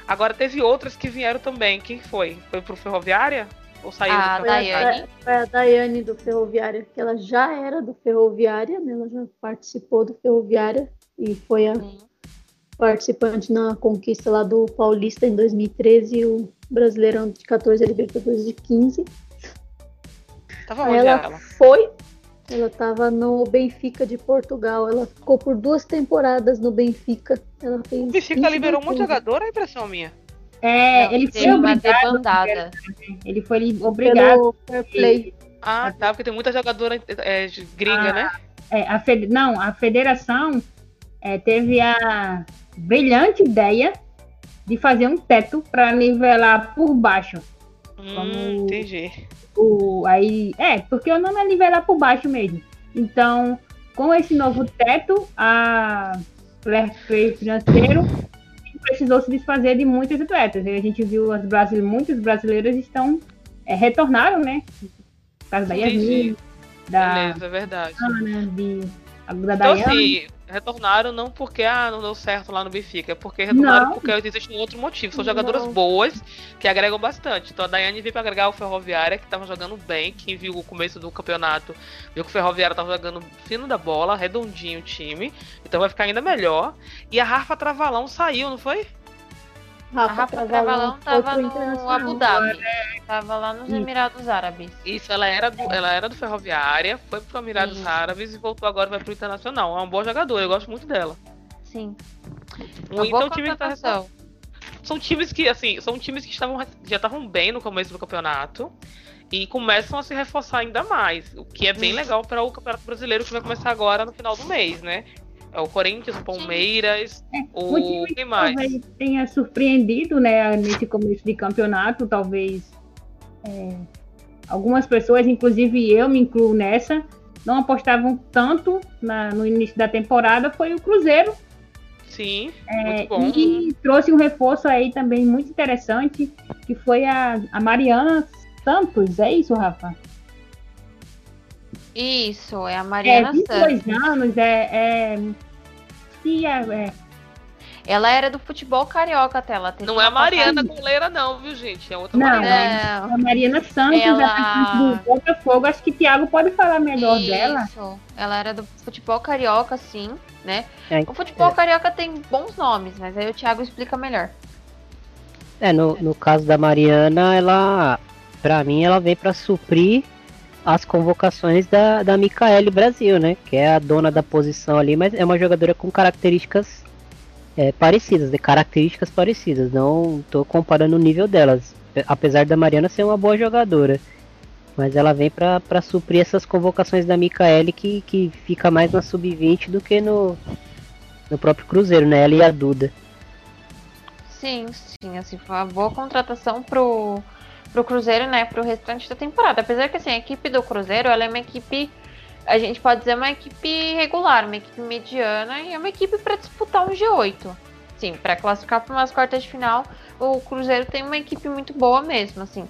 Agora teve outras que vieram também. Quem foi? Foi pro Ferroviária? Ou saiu a do Daiane. Foi a Daiane do Ferroviária, que ela já era do Ferroviária, né? Ela já participou do Ferroviária e foi a. Sim participante na conquista lá do Paulista em 2013 e o Brasileirão de 14 a Libertadores de 15. Tava onde ela, ela foi, ela estava no Benfica de Portugal. Ela ficou por duas temporadas no Benfica. Ela fez o Benfica liberou muito jogador, é impressão minha. É, Não, ele foi obrigado. Ele foi obrigado. Pelo play. Ah, tá, porque tem muita jogadora é, gringa, ah, né? É, a fed... Não, a federação é, teve a brilhante ideia de fazer um teto para nivelar por baixo. Hum, entendi. O, aí, é, porque o nome é nivelar por baixo mesmo. Então, com esse novo teto, a financeiro precisou se desfazer de muitos atletas. E a gente viu as brasileiras, muitos brasileiros estão é, retornaram, né? Por causa da Yasmin, da Beleza, é verdade. Ana, de, da Então, Dayane. assim, retornaram não porque ah, não deu certo lá no Benfica, é porque retornaram Não. porque existe um outro motivo. São Não. jogadoras boas que agregam bastante. Então a Daiane veio pra agregar o Ferroviária, que tava jogando bem. Quem viu o começo do campeonato viu que o Ferroviária tava jogando fino da bola, redondinho o time. Então vai ficar ainda melhor. E a Rafa Travalão saiu, não foi? A Rafa Travalão tava no Internacional. Abu Dhabi. Tava lá nos Emirados Árabes. Isso, ela era do, ela era do Ferroviária, foi pro Emirados Isso. Árabes e voltou agora vai pro Internacional. É uma boa jogadora, eu gosto muito dela. Sim. Então, Uma boa o time tá são times que, assim, são times que estavam, já estavam bem no começo do campeonato e começam a se reforçar ainda mais, o que é bem legal para o Campeonato Brasileiro que vai começar agora no final do mês, né? É o Corinthians, o Palmeiras, o O time quem mais? talvez tenha surpreendido, né, nesse começo de campeonato, talvez é, algumas pessoas, inclusive eu me incluo nessa, não apostavam tanto na- no início da temporada, foi o Cruzeiro, Sim, é, muito bom. e trouxe um reforço aí também muito interessante, que foi a, a Mariana Santos, é isso, Rafa? Isso, é a É, Mariana 22 Santos. anos, é... é sim, é, é, Ela era do futebol carioca até. Ela teve Não é a Mariana goleira não, viu, gente? É outra Não, Mariana. É, a Mariana Santos, Ela- atacante do Botafogo, acho que o Thiago pode falar melhor dela. Isso. Ela era do futebol carioca, sim, né? É, O futebol é. carioca tem bons nomes, mas aí o Thiago explica melhor. É, no, no caso da Mariana, ela, pra mim, ela vem pra suprir as convocações da, da Micaele Brasil, né? Que é a dona da posição ali, mas é uma jogadora com características é, parecidas, de características parecidas. Não tô comparando o nível delas, é, apesar da Mariana ser uma boa jogadora. Mas ela vem pra suprir essas convocações da Micaele que, que fica mais na sub-20 do que no, no próprio Cruzeiro, né? Ela e a Duda. Sim, sim, assim, foi uma boa contratação pro, pro Cruzeiro, né, pro restante da temporada. Apesar que, assim, a equipe do Cruzeiro, ela é uma equipe, a gente pode dizer uma equipe regular, uma equipe mediana e é uma equipe para disputar um G8. Sim, para classificar para umas quartas de final, o Cruzeiro tem uma equipe muito boa mesmo, assim.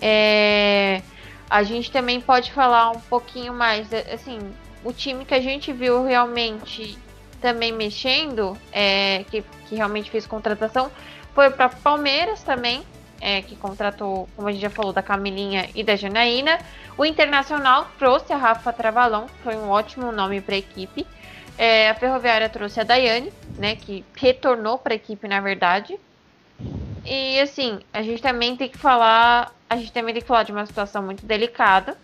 É, a gente também pode falar um pouquinho mais, é, assim, o time que a gente viu realmente também mexendo, é, que, que realmente fez contratação, foi para Palmeiras também, é, que contratou, como a gente já falou, da Camilinha e da Janaína. O Internacional trouxe a Rafa Travalão, foi um ótimo nome para a equipe. É, a Ferroviária trouxe a Daiane, né, que retornou para a equipe, na verdade. E assim, a gente também tem que falar, a gente também tem que falar de uma situação muito delicada,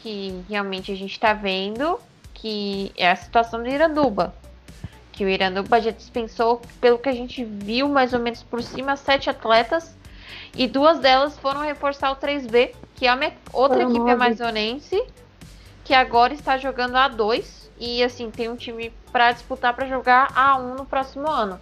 que realmente a gente está vendo, que é a situação do Iranduba. Que o Iranduba já dispensou, pelo que a gente viu, mais ou menos por cima, sete atletas. E duas delas foram reforçar o 3B, que é uma outra equipe amazonense, que agora está jogando A2. E assim, tem um time para disputar para jogar A1 no próximo ano.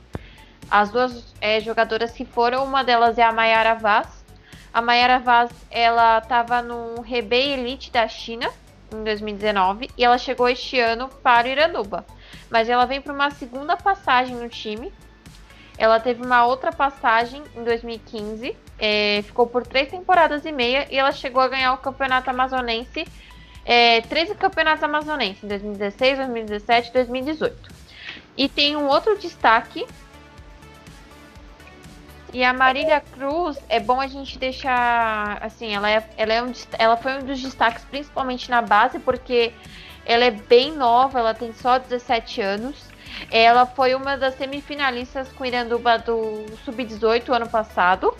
As duas é, jogadoras que foram, uma delas é a Mayara Vaz. A Mayara Vaz, ela estava no Rebei Elite da China em 2019 e ela chegou este ano para o Iranduba. Mas ela vem para uma segunda passagem no time. Ela teve uma outra passagem em 2015, é, ficou por três temporadas e meia e ela chegou a ganhar o campeonato amazonense, é, 13 campeonatos amazonenses em 2016, 2017 e 2018. E tem um outro destaque e a Marília Cruz, é bom a gente deixar assim, ela, é, ela, é um, ela foi um dos destaques, principalmente na base, porque ela é bem nova, ela tem só 17 anos. Ela foi uma das semifinalistas com Iranduba do Sub-18 ano passado.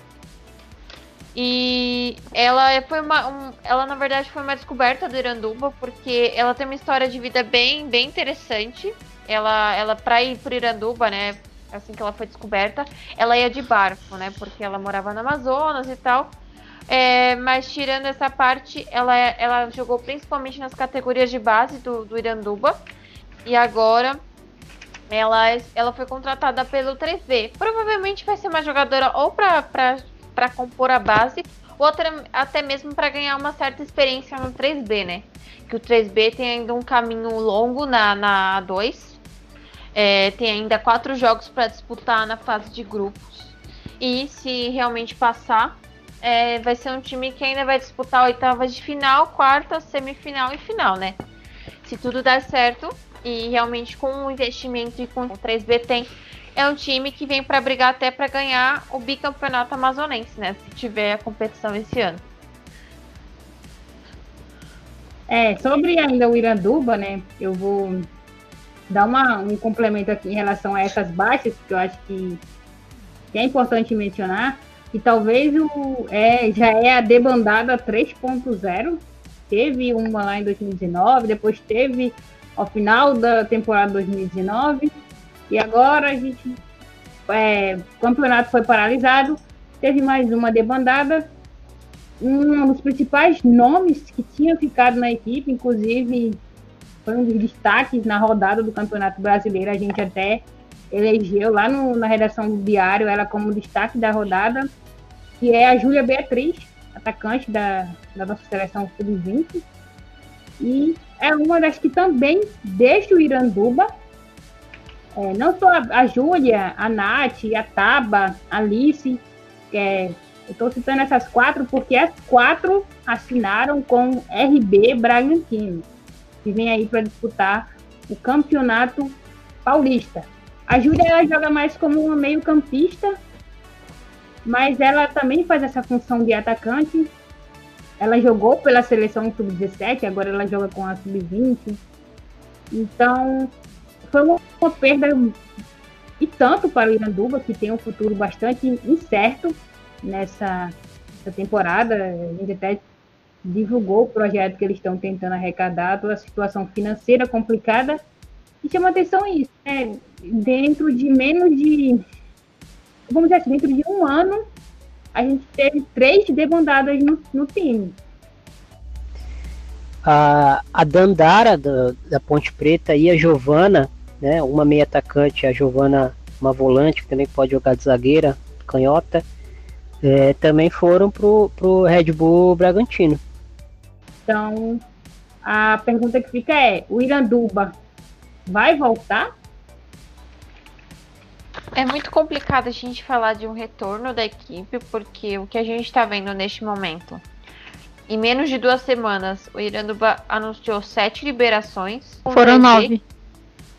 E ela foi uma. um- ela, na verdade, foi uma descoberta do Iranduba, porque ela tem uma história de vida bem, bem interessante. Ela, ela para ir pro Iranduba, né? Assim que ela foi descoberta, ela ia de barco, né? Porque ela morava no Amazonas e tal. É, mas tirando essa parte, ela, ela jogou principalmente nas categorias de base do, do Iranduba. E agora ela, ela foi contratada pelo 3B. Provavelmente vai ser uma jogadora ou para compor a base, ou até, até mesmo para ganhar uma certa experiência no 3B, né? Que o 3B tem ainda um caminho longo na, na A2. É, tem ainda quatro jogos para disputar na fase de grupos. E se realmente passar, é, vai ser um time que ainda vai disputar oitavas de final, quarta, semifinal e final, né? Se tudo der certo e realmente com o investimento e com o 3B tem, é um time que vem para brigar até para ganhar o bicampeonato amazonense, né? Se tiver a competição esse ano. É, sobre ainda o Iranduba, né? Eu vou dar uma, um complemento aqui em relação a essas baixas, que eu acho que, que é importante mencionar, que talvez o, é, já é a debandada 3.0. Teve uma lá em 2019, depois teve ao final da temporada 2019, e agora a gente. É, o campeonato foi paralisado, teve mais uma debandada. Um dos principais nomes que tinha ficado na equipe, inclusive foi um dos destaques na rodada do Campeonato Brasileiro. A gente até elegeu lá no, na redação do Diário ela como destaque da rodada, que é a Júlia Beatriz, atacante da, da nossa seleção sub-20. E é uma das que também deixa o Iranduba. É, não só a, a Júlia, a Nath, a Taba, a Alice, é, eu estou citando essas quatro porque as quatro assinaram com RB Bragantino que vem aí para disputar o campeonato paulista. A Júlia ela joga mais como uma meio-campista, mas ela também faz essa função de atacante. Ela jogou pela seleção sub-17, agora ela joga com a sub-20. Então, foi uma, uma, perda e tanto para o Iranduba, que tem um futuro bastante incerto nessa, nessa temporada. A gente até divulgou o projeto que eles estão tentando arrecadar, toda a situação financeira complicada. E chama atenção isso, né? Dentro de menos de, vamos dizer assim, dentro de um ano, a gente teve três debandadas no, no time. A, a Dandara da, da Ponte Preta e a Giovana, né, uma meia atacante, a Giovana uma volante, que também pode jogar de zagueira, canhota, é, também foram pro, pro Red Bull Bragantino. Então, a pergunta que fica é: o Iranduba vai voltar? É muito complicado a gente falar de um retorno da equipe, porque o que a gente está vendo neste momento, em menos de duas semanas, o Iranduba anunciou sete liberações. Foram nove.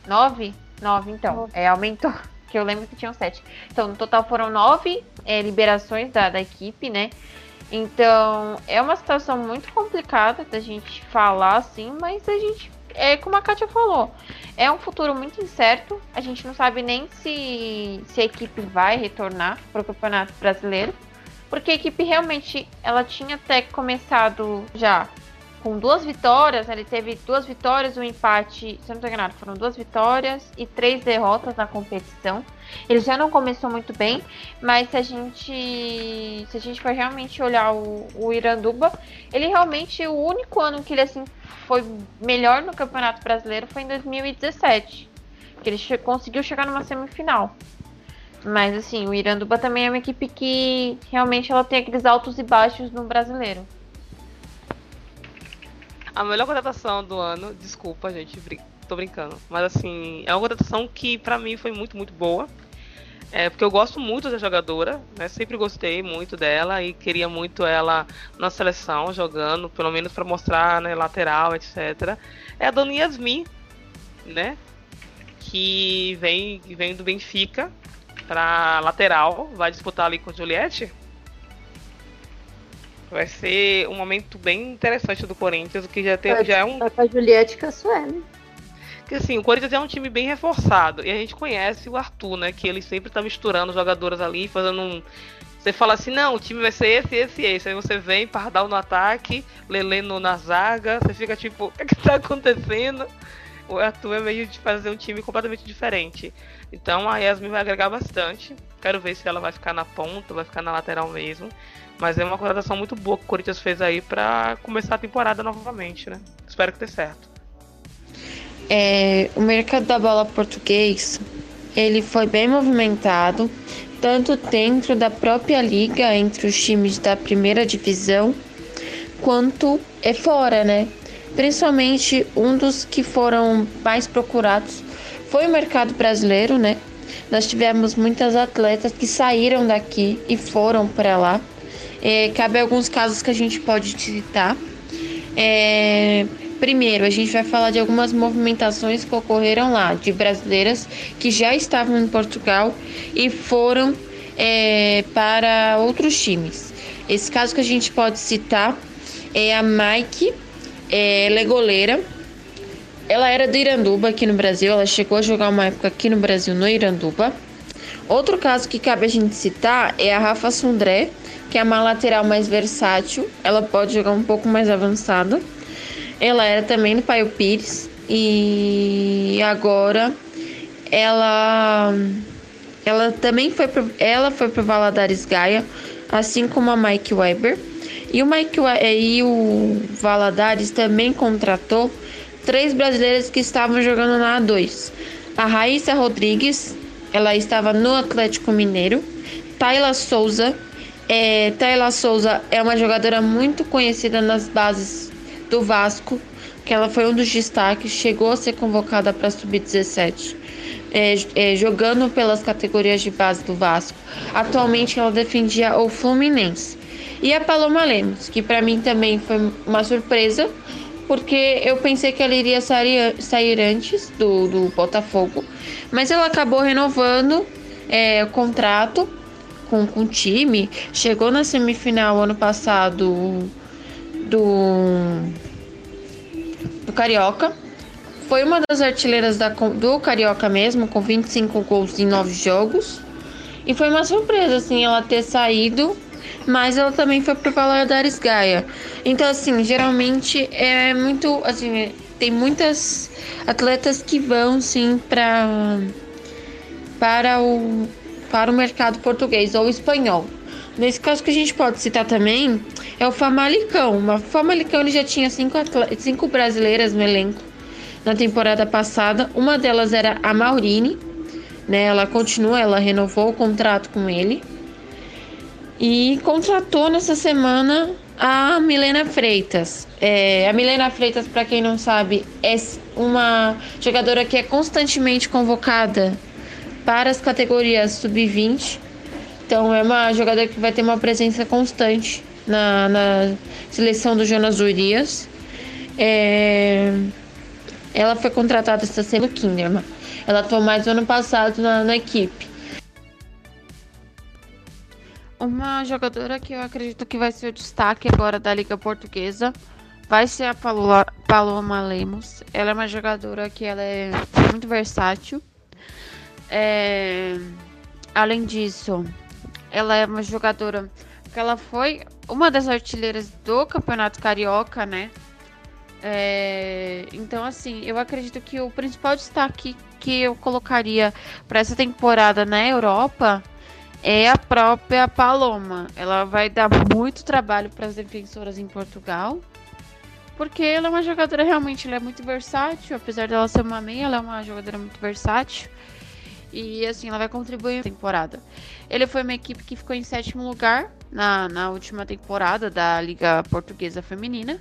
Nove? Nove, então. É, aumentou. Que eu lembro que tinham sete. Então, no total foram nove é, liberações da, da equipe, né? Então, é uma situação muito complicada da gente falar assim, mas a gente, é como a Kátia falou, é um futuro muito incerto. A gente não sabe nem se, se a equipe vai retornar para o Campeonato Brasileiro, porque a equipe realmente ela tinha até começado já com duas vitórias, né? ele teve duas vitórias, um empate, se não estou enganado, foram duas vitórias e três derrotas na competição. Ele já não começou muito bem, mas se a gente se a gente for realmente olhar o, o Iranduba, ele realmente o único ano que ele assim foi melhor no Campeonato Brasileiro foi em 2017, que ele che conseguiu chegar numa semifinal. Mas assim, o Iranduba também é uma equipe que realmente ela tem aqueles altos e baixos no brasileiro. A melhor contratação do ano, desculpa, gente, tô brincando. Mas assim, é uma contratação que para mim foi muito, muito boa. É, porque eu gosto muito da jogadora, né? Sempre gostei muito dela e queria muito ela na seleção jogando, pelo menos para mostrar, né, lateral, etc. É a Dona Yasmin, né? Que vem, vem do Benfica para lateral, vai disputar ali com Juliette. Vai ser um momento bem interessante do Corinthians, o que já, tem, já é um. Tá com a Juliette Cassuelo. Porque assim, o Corinthians é um time bem reforçado. E a gente conhece o Arthur, né? Que ele sempre tá misturando jogadores ali, fazendo um. Você fala assim, não, o time vai ser esse, esse e esse. Aí você vem, Pardal no ataque, Lelê no, na zaga. Você fica tipo, o que, é que tá acontecendo? O Arthur é meio de fazer um time completamente diferente. Então a Yasmin vai agregar bastante. Quero ver se ela vai ficar na ponta, vai ficar na lateral mesmo. Mas é uma contratação muito boa que o Corinthians fez aí para começar a temporada novamente, né? Espero que dê certo é, o mercado da bola português ele foi bem movimentado, tanto dentro da própria liga, entre os times da primeira divisão, quanto é fora, né? Principalmente um dos que foram mais procurados foi o mercado brasileiro, né? Nós tivemos muitas atletas que saíram daqui e foram para lá. É, cabe alguns casos que a gente pode citar. É, primeiro, a gente vai falar de algumas movimentações que ocorreram lá, de brasileiras que já estavam em Portugal e foram é, para outros times. Esse caso que a gente pode citar é a Mike, é, ela é goleira. Ela era do Iranduba aqui no Brasil, ela chegou a jogar uma época aqui no Brasil no Iranduba. Outro caso que cabe a gente citar é a Rafa Sundré, que é uma lateral mais versátil, ela pode jogar um pouco mais avançada. Ela era também no Paio Pires e agora ela ela também foi pro, ela foi pro Valadares Gaia, assim como a Mike Weber. E o Mike e o Valadares também contratou três brasileiras que estavam jogando na A2. A Raíssa Rodrigues, ela estava no Atlético Mineiro. Tayla Souza, é, Tayla Souza é uma jogadora muito conhecida nas bases do Vasco, que ela foi um dos destaques, chegou a ser convocada para sub-17, é, é, jogando pelas categorias de base do Vasco. Atualmente ela defendia o Fluminense. E a Paloma Lemos, que para mim também foi uma surpresa, porque eu pensei que ela iria sair, sair antes do, do Botafogo, mas ela acabou renovando é, o contrato com, com o time, chegou na semifinal ano passado do, do Carioca. Foi uma das artilheiras da, do Carioca mesmo, com 25 gols em 9 jogos. E foi uma surpresa, assim, ela ter saído, mas ela também foi pro Valadares Gaia. Então, assim, geralmente é muito, assim, tem muitas atletas que vão, sim, para para o para o mercado português ou espanhol. Nesse caso que a gente pode citar também é o Famalicão. O Famalicão ele já tinha cinco, cinco brasileiras no elenco na temporada passada. Uma delas era a Maurine, né? Ela continua, ela renovou o contrato com ele. E contratou nessa semana a Milena Freitas. É, a Milena Freitas, para quem não sabe, é uma jogadora que é constantemente convocada para as categorias sub-20 então é uma jogadora que vai ter uma presença constante na, na seleção do Jonas Urias. É... Ela foi contratada esta semana Kinderman. Ela atuou mais no ano passado na, na equipe. Uma jogadora que eu acredito que vai ser o destaque agora da Liga Portuguesa vai ser a Paloma, Paloma Lemos. Ela é uma jogadora que ela é muito versátil. É... Além disso, ela é uma jogadora que ela foi uma das artilheiras do Campeonato Carioca, né? É, então, assim, eu acredito que o principal destaque que eu colocaria para essa temporada na Europa é a própria Paloma. Ela vai dar muito trabalho para as defensoras em Portugal, porque ela é uma jogadora realmente ela é muito versátil, apesar dela ser uma meia, ela é uma jogadora muito versátil. E assim, ela vai contribuir na temporada. Ele foi uma equipe que ficou em sétimo lugar na, na última temporada da Liga Portuguesa Feminina.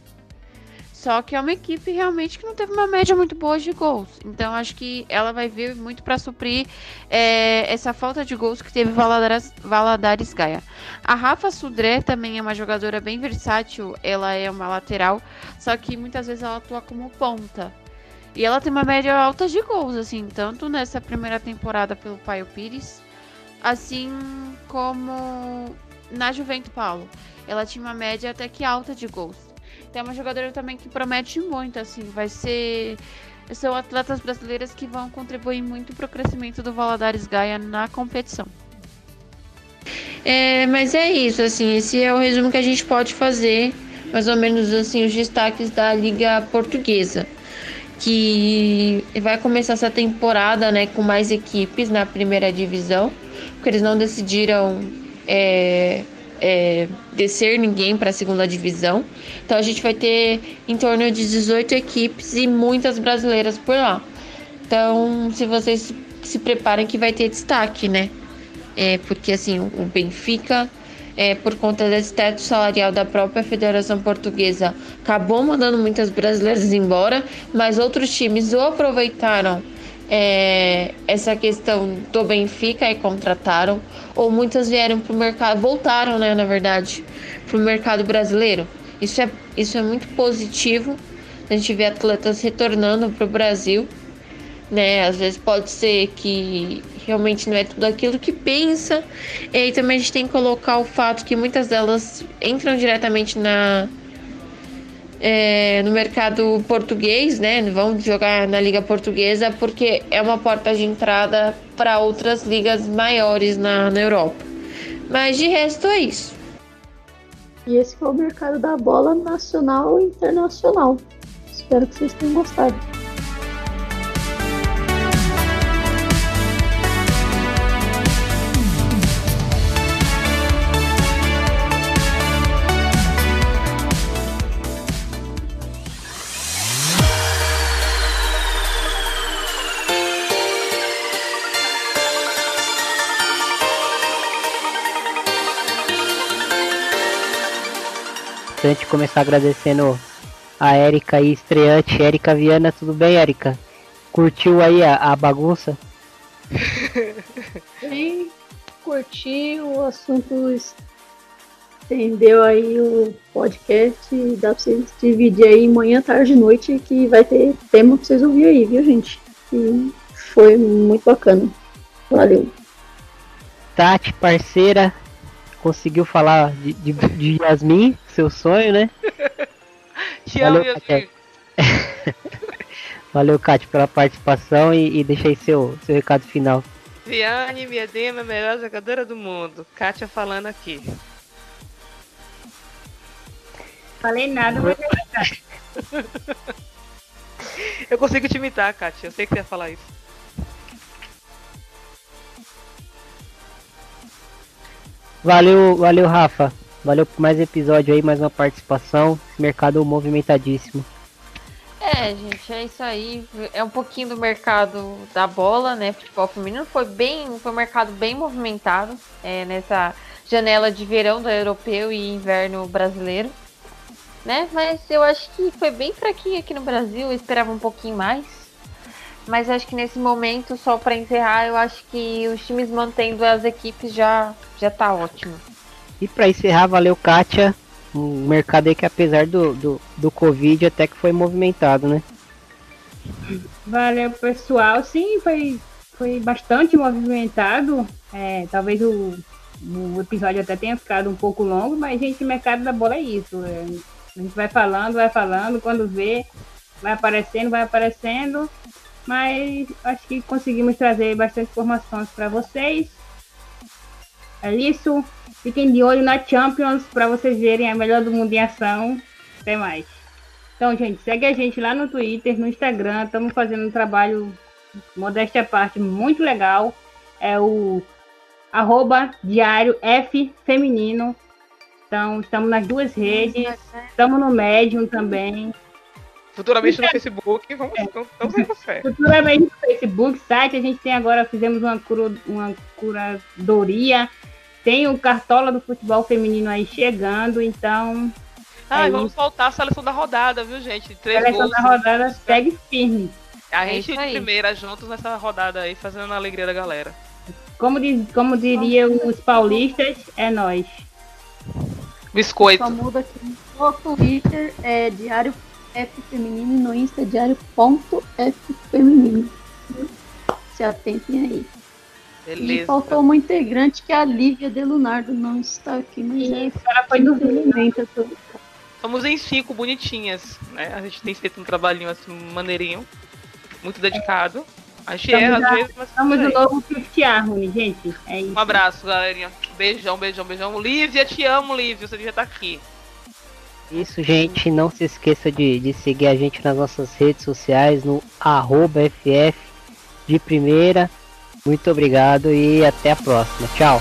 Só que é uma equipe realmente que não teve uma média muito boa de gols. Então acho que ela vai vir muito para suprir é, essa falta de gols que teve Valadares, Valadares Gaia. A Rafa Sudré também é uma jogadora bem versátil. Ela é uma lateral, só que muitas vezes ela atua como ponta. E ela tem uma média alta de gols, assim, tanto nessa primeira temporada pelo Paio Pires, assim como na Juventus Paulo. Ela tinha uma média até que alta de gols. Então é uma jogadora também que promete muito, assim, vai ser. São atletas brasileiras que vão contribuir muito para o crescimento do Valadares Gaia na competição. É, mas é isso, assim, esse é o resumo que a gente pode fazer, mais ou menos assim, os destaques da Liga Portuguesa que vai começar essa temporada né, com mais equipes na primeira divisão, porque eles não decidiram é, é, descer ninguém para a segunda divisão. Então a gente vai ter em torno de 18 equipes e muitas brasileiras por lá. Então, se vocês se preparem que vai ter destaque, né? É, porque assim, o Benfica é, por conta desse teto salarial da própria Federação Portuguesa, acabou mandando muitas brasileiras embora, mas outros times ou aproveitaram é, essa questão do Benfica e contrataram, ou muitas vieram para o mercado, voltaram, né, na verdade, para o mercado brasileiro. Isso é, isso é muito positivo. A gente vê atletas retornando para o Brasil, né? Às vezes pode ser que realmente não é tudo aquilo que pensa. E aí também a gente tem que colocar o fato que muitas delas entram diretamente na é, no mercado português, né? Vão jogar na liga portuguesa porque é uma porta de entrada para outras ligas maiores na, na Europa. Mas de resto é isso. E esse foi o mercado da bola nacional e internacional. Espero que vocês tenham gostado. Antes de começar agradecendo a Érica e estreante, Érica Viana, tudo bem, Érica? Curtiu aí a, a bagunça? Bem, curti o assunto, estendeu aí o podcast, dá pra vocês dividir aí manhã, tarde e noite, que vai ter tema pra vocês ouvirem aí, viu, gente? E foi muito bacana. Valeu. Tati, parceira, conseguiu falar de, de, de Yasmin, seu sonho, né? Te amo, Yasmin. Valeu, Kátia, pela participação e, e deixa aí seu, seu recado final. Viane Miedema, melhor jogadora do mundo. Kátia falando aqui. Falei nada, mas é Eu consigo te imitar, Kátia. Eu sei que você ia falar isso. Valeu, valeu, Rafa. Valeu por mais episódio aí, mais uma participação. Mercado movimentadíssimo. É, gente, é isso aí. É um pouquinho do mercado da bola, né? Futebol feminino foi bem, foi um mercado bem movimentado é, nessa janela de verão do europeu e inverno brasileiro, né? Mas eu acho que foi bem fraquinho aqui no Brasil. Eu esperava um pouquinho mais. Mas acho que nesse momento, só para encerrar, eu acho que os times mantendo as equipes já já tá ótimo. E para encerrar, valeu, Kátia. Um mercado aí que apesar do, do, do Covid até que foi movimentado, né? Valeu, pessoal. Sim, foi, foi bastante movimentado. É, talvez o, o episódio até tenha ficado um pouco longo, mas, gente, o mercado da bola é isso. É, a gente vai falando, vai falando, quando vê, vai aparecendo, vai aparecendo. Mas acho que conseguimos trazer bastante informações para vocês. É isso. Fiquem de olho na Champions para vocês verem a melhor do mundo em ação. Até mais. Então, gente, segue a gente lá no Twitter, no Instagram. Estamos fazendo um trabalho, modéstia à parte, muito legal. É o arroba diário F feminino. Então, estamos nas duas redes. Estamos no Medium também. Futuramente no Facebook, vamos, é. vamos fé. Futuramente no Facebook, site, a gente tem agora, fizemos uma, cura, uma curadoria tem o Cartola do futebol feminino aí chegando, então. Ah, é vamos isso. voltar a seleção da rodada, viu, gente? Três seleção gols, da rodada segue firme. A é gente de primeira juntos nessa rodada aí, fazendo a alegria da galera. Como, diz, como diria os paulistas, é nós. Biscoito. Só muda aqui no Twitter é diário F feminino no Insta diário ponto F feminino. Se atentem aí. Beleza. E faltou uma integrante que é a Lívia Delunardo não está aqui, mas Isso, ela foi do Somos em cinco bonitinhas, né? A gente tem feito um trabalhinho assim, maneirinho, muito dedicado. A gente erra às vezes, mas. Estamos no novo Fifth Harmony, gente. É isso. Um abraço, galerinha. Beijão, beijão, beijão. Lívia, te amo, Lívia. Você devia estar aqui. Isso, gente. Não se esqueça de, de seguir a gente nas nossas redes sociais no arroba FF de primeira. Muito obrigado e até a próxima. Tchau.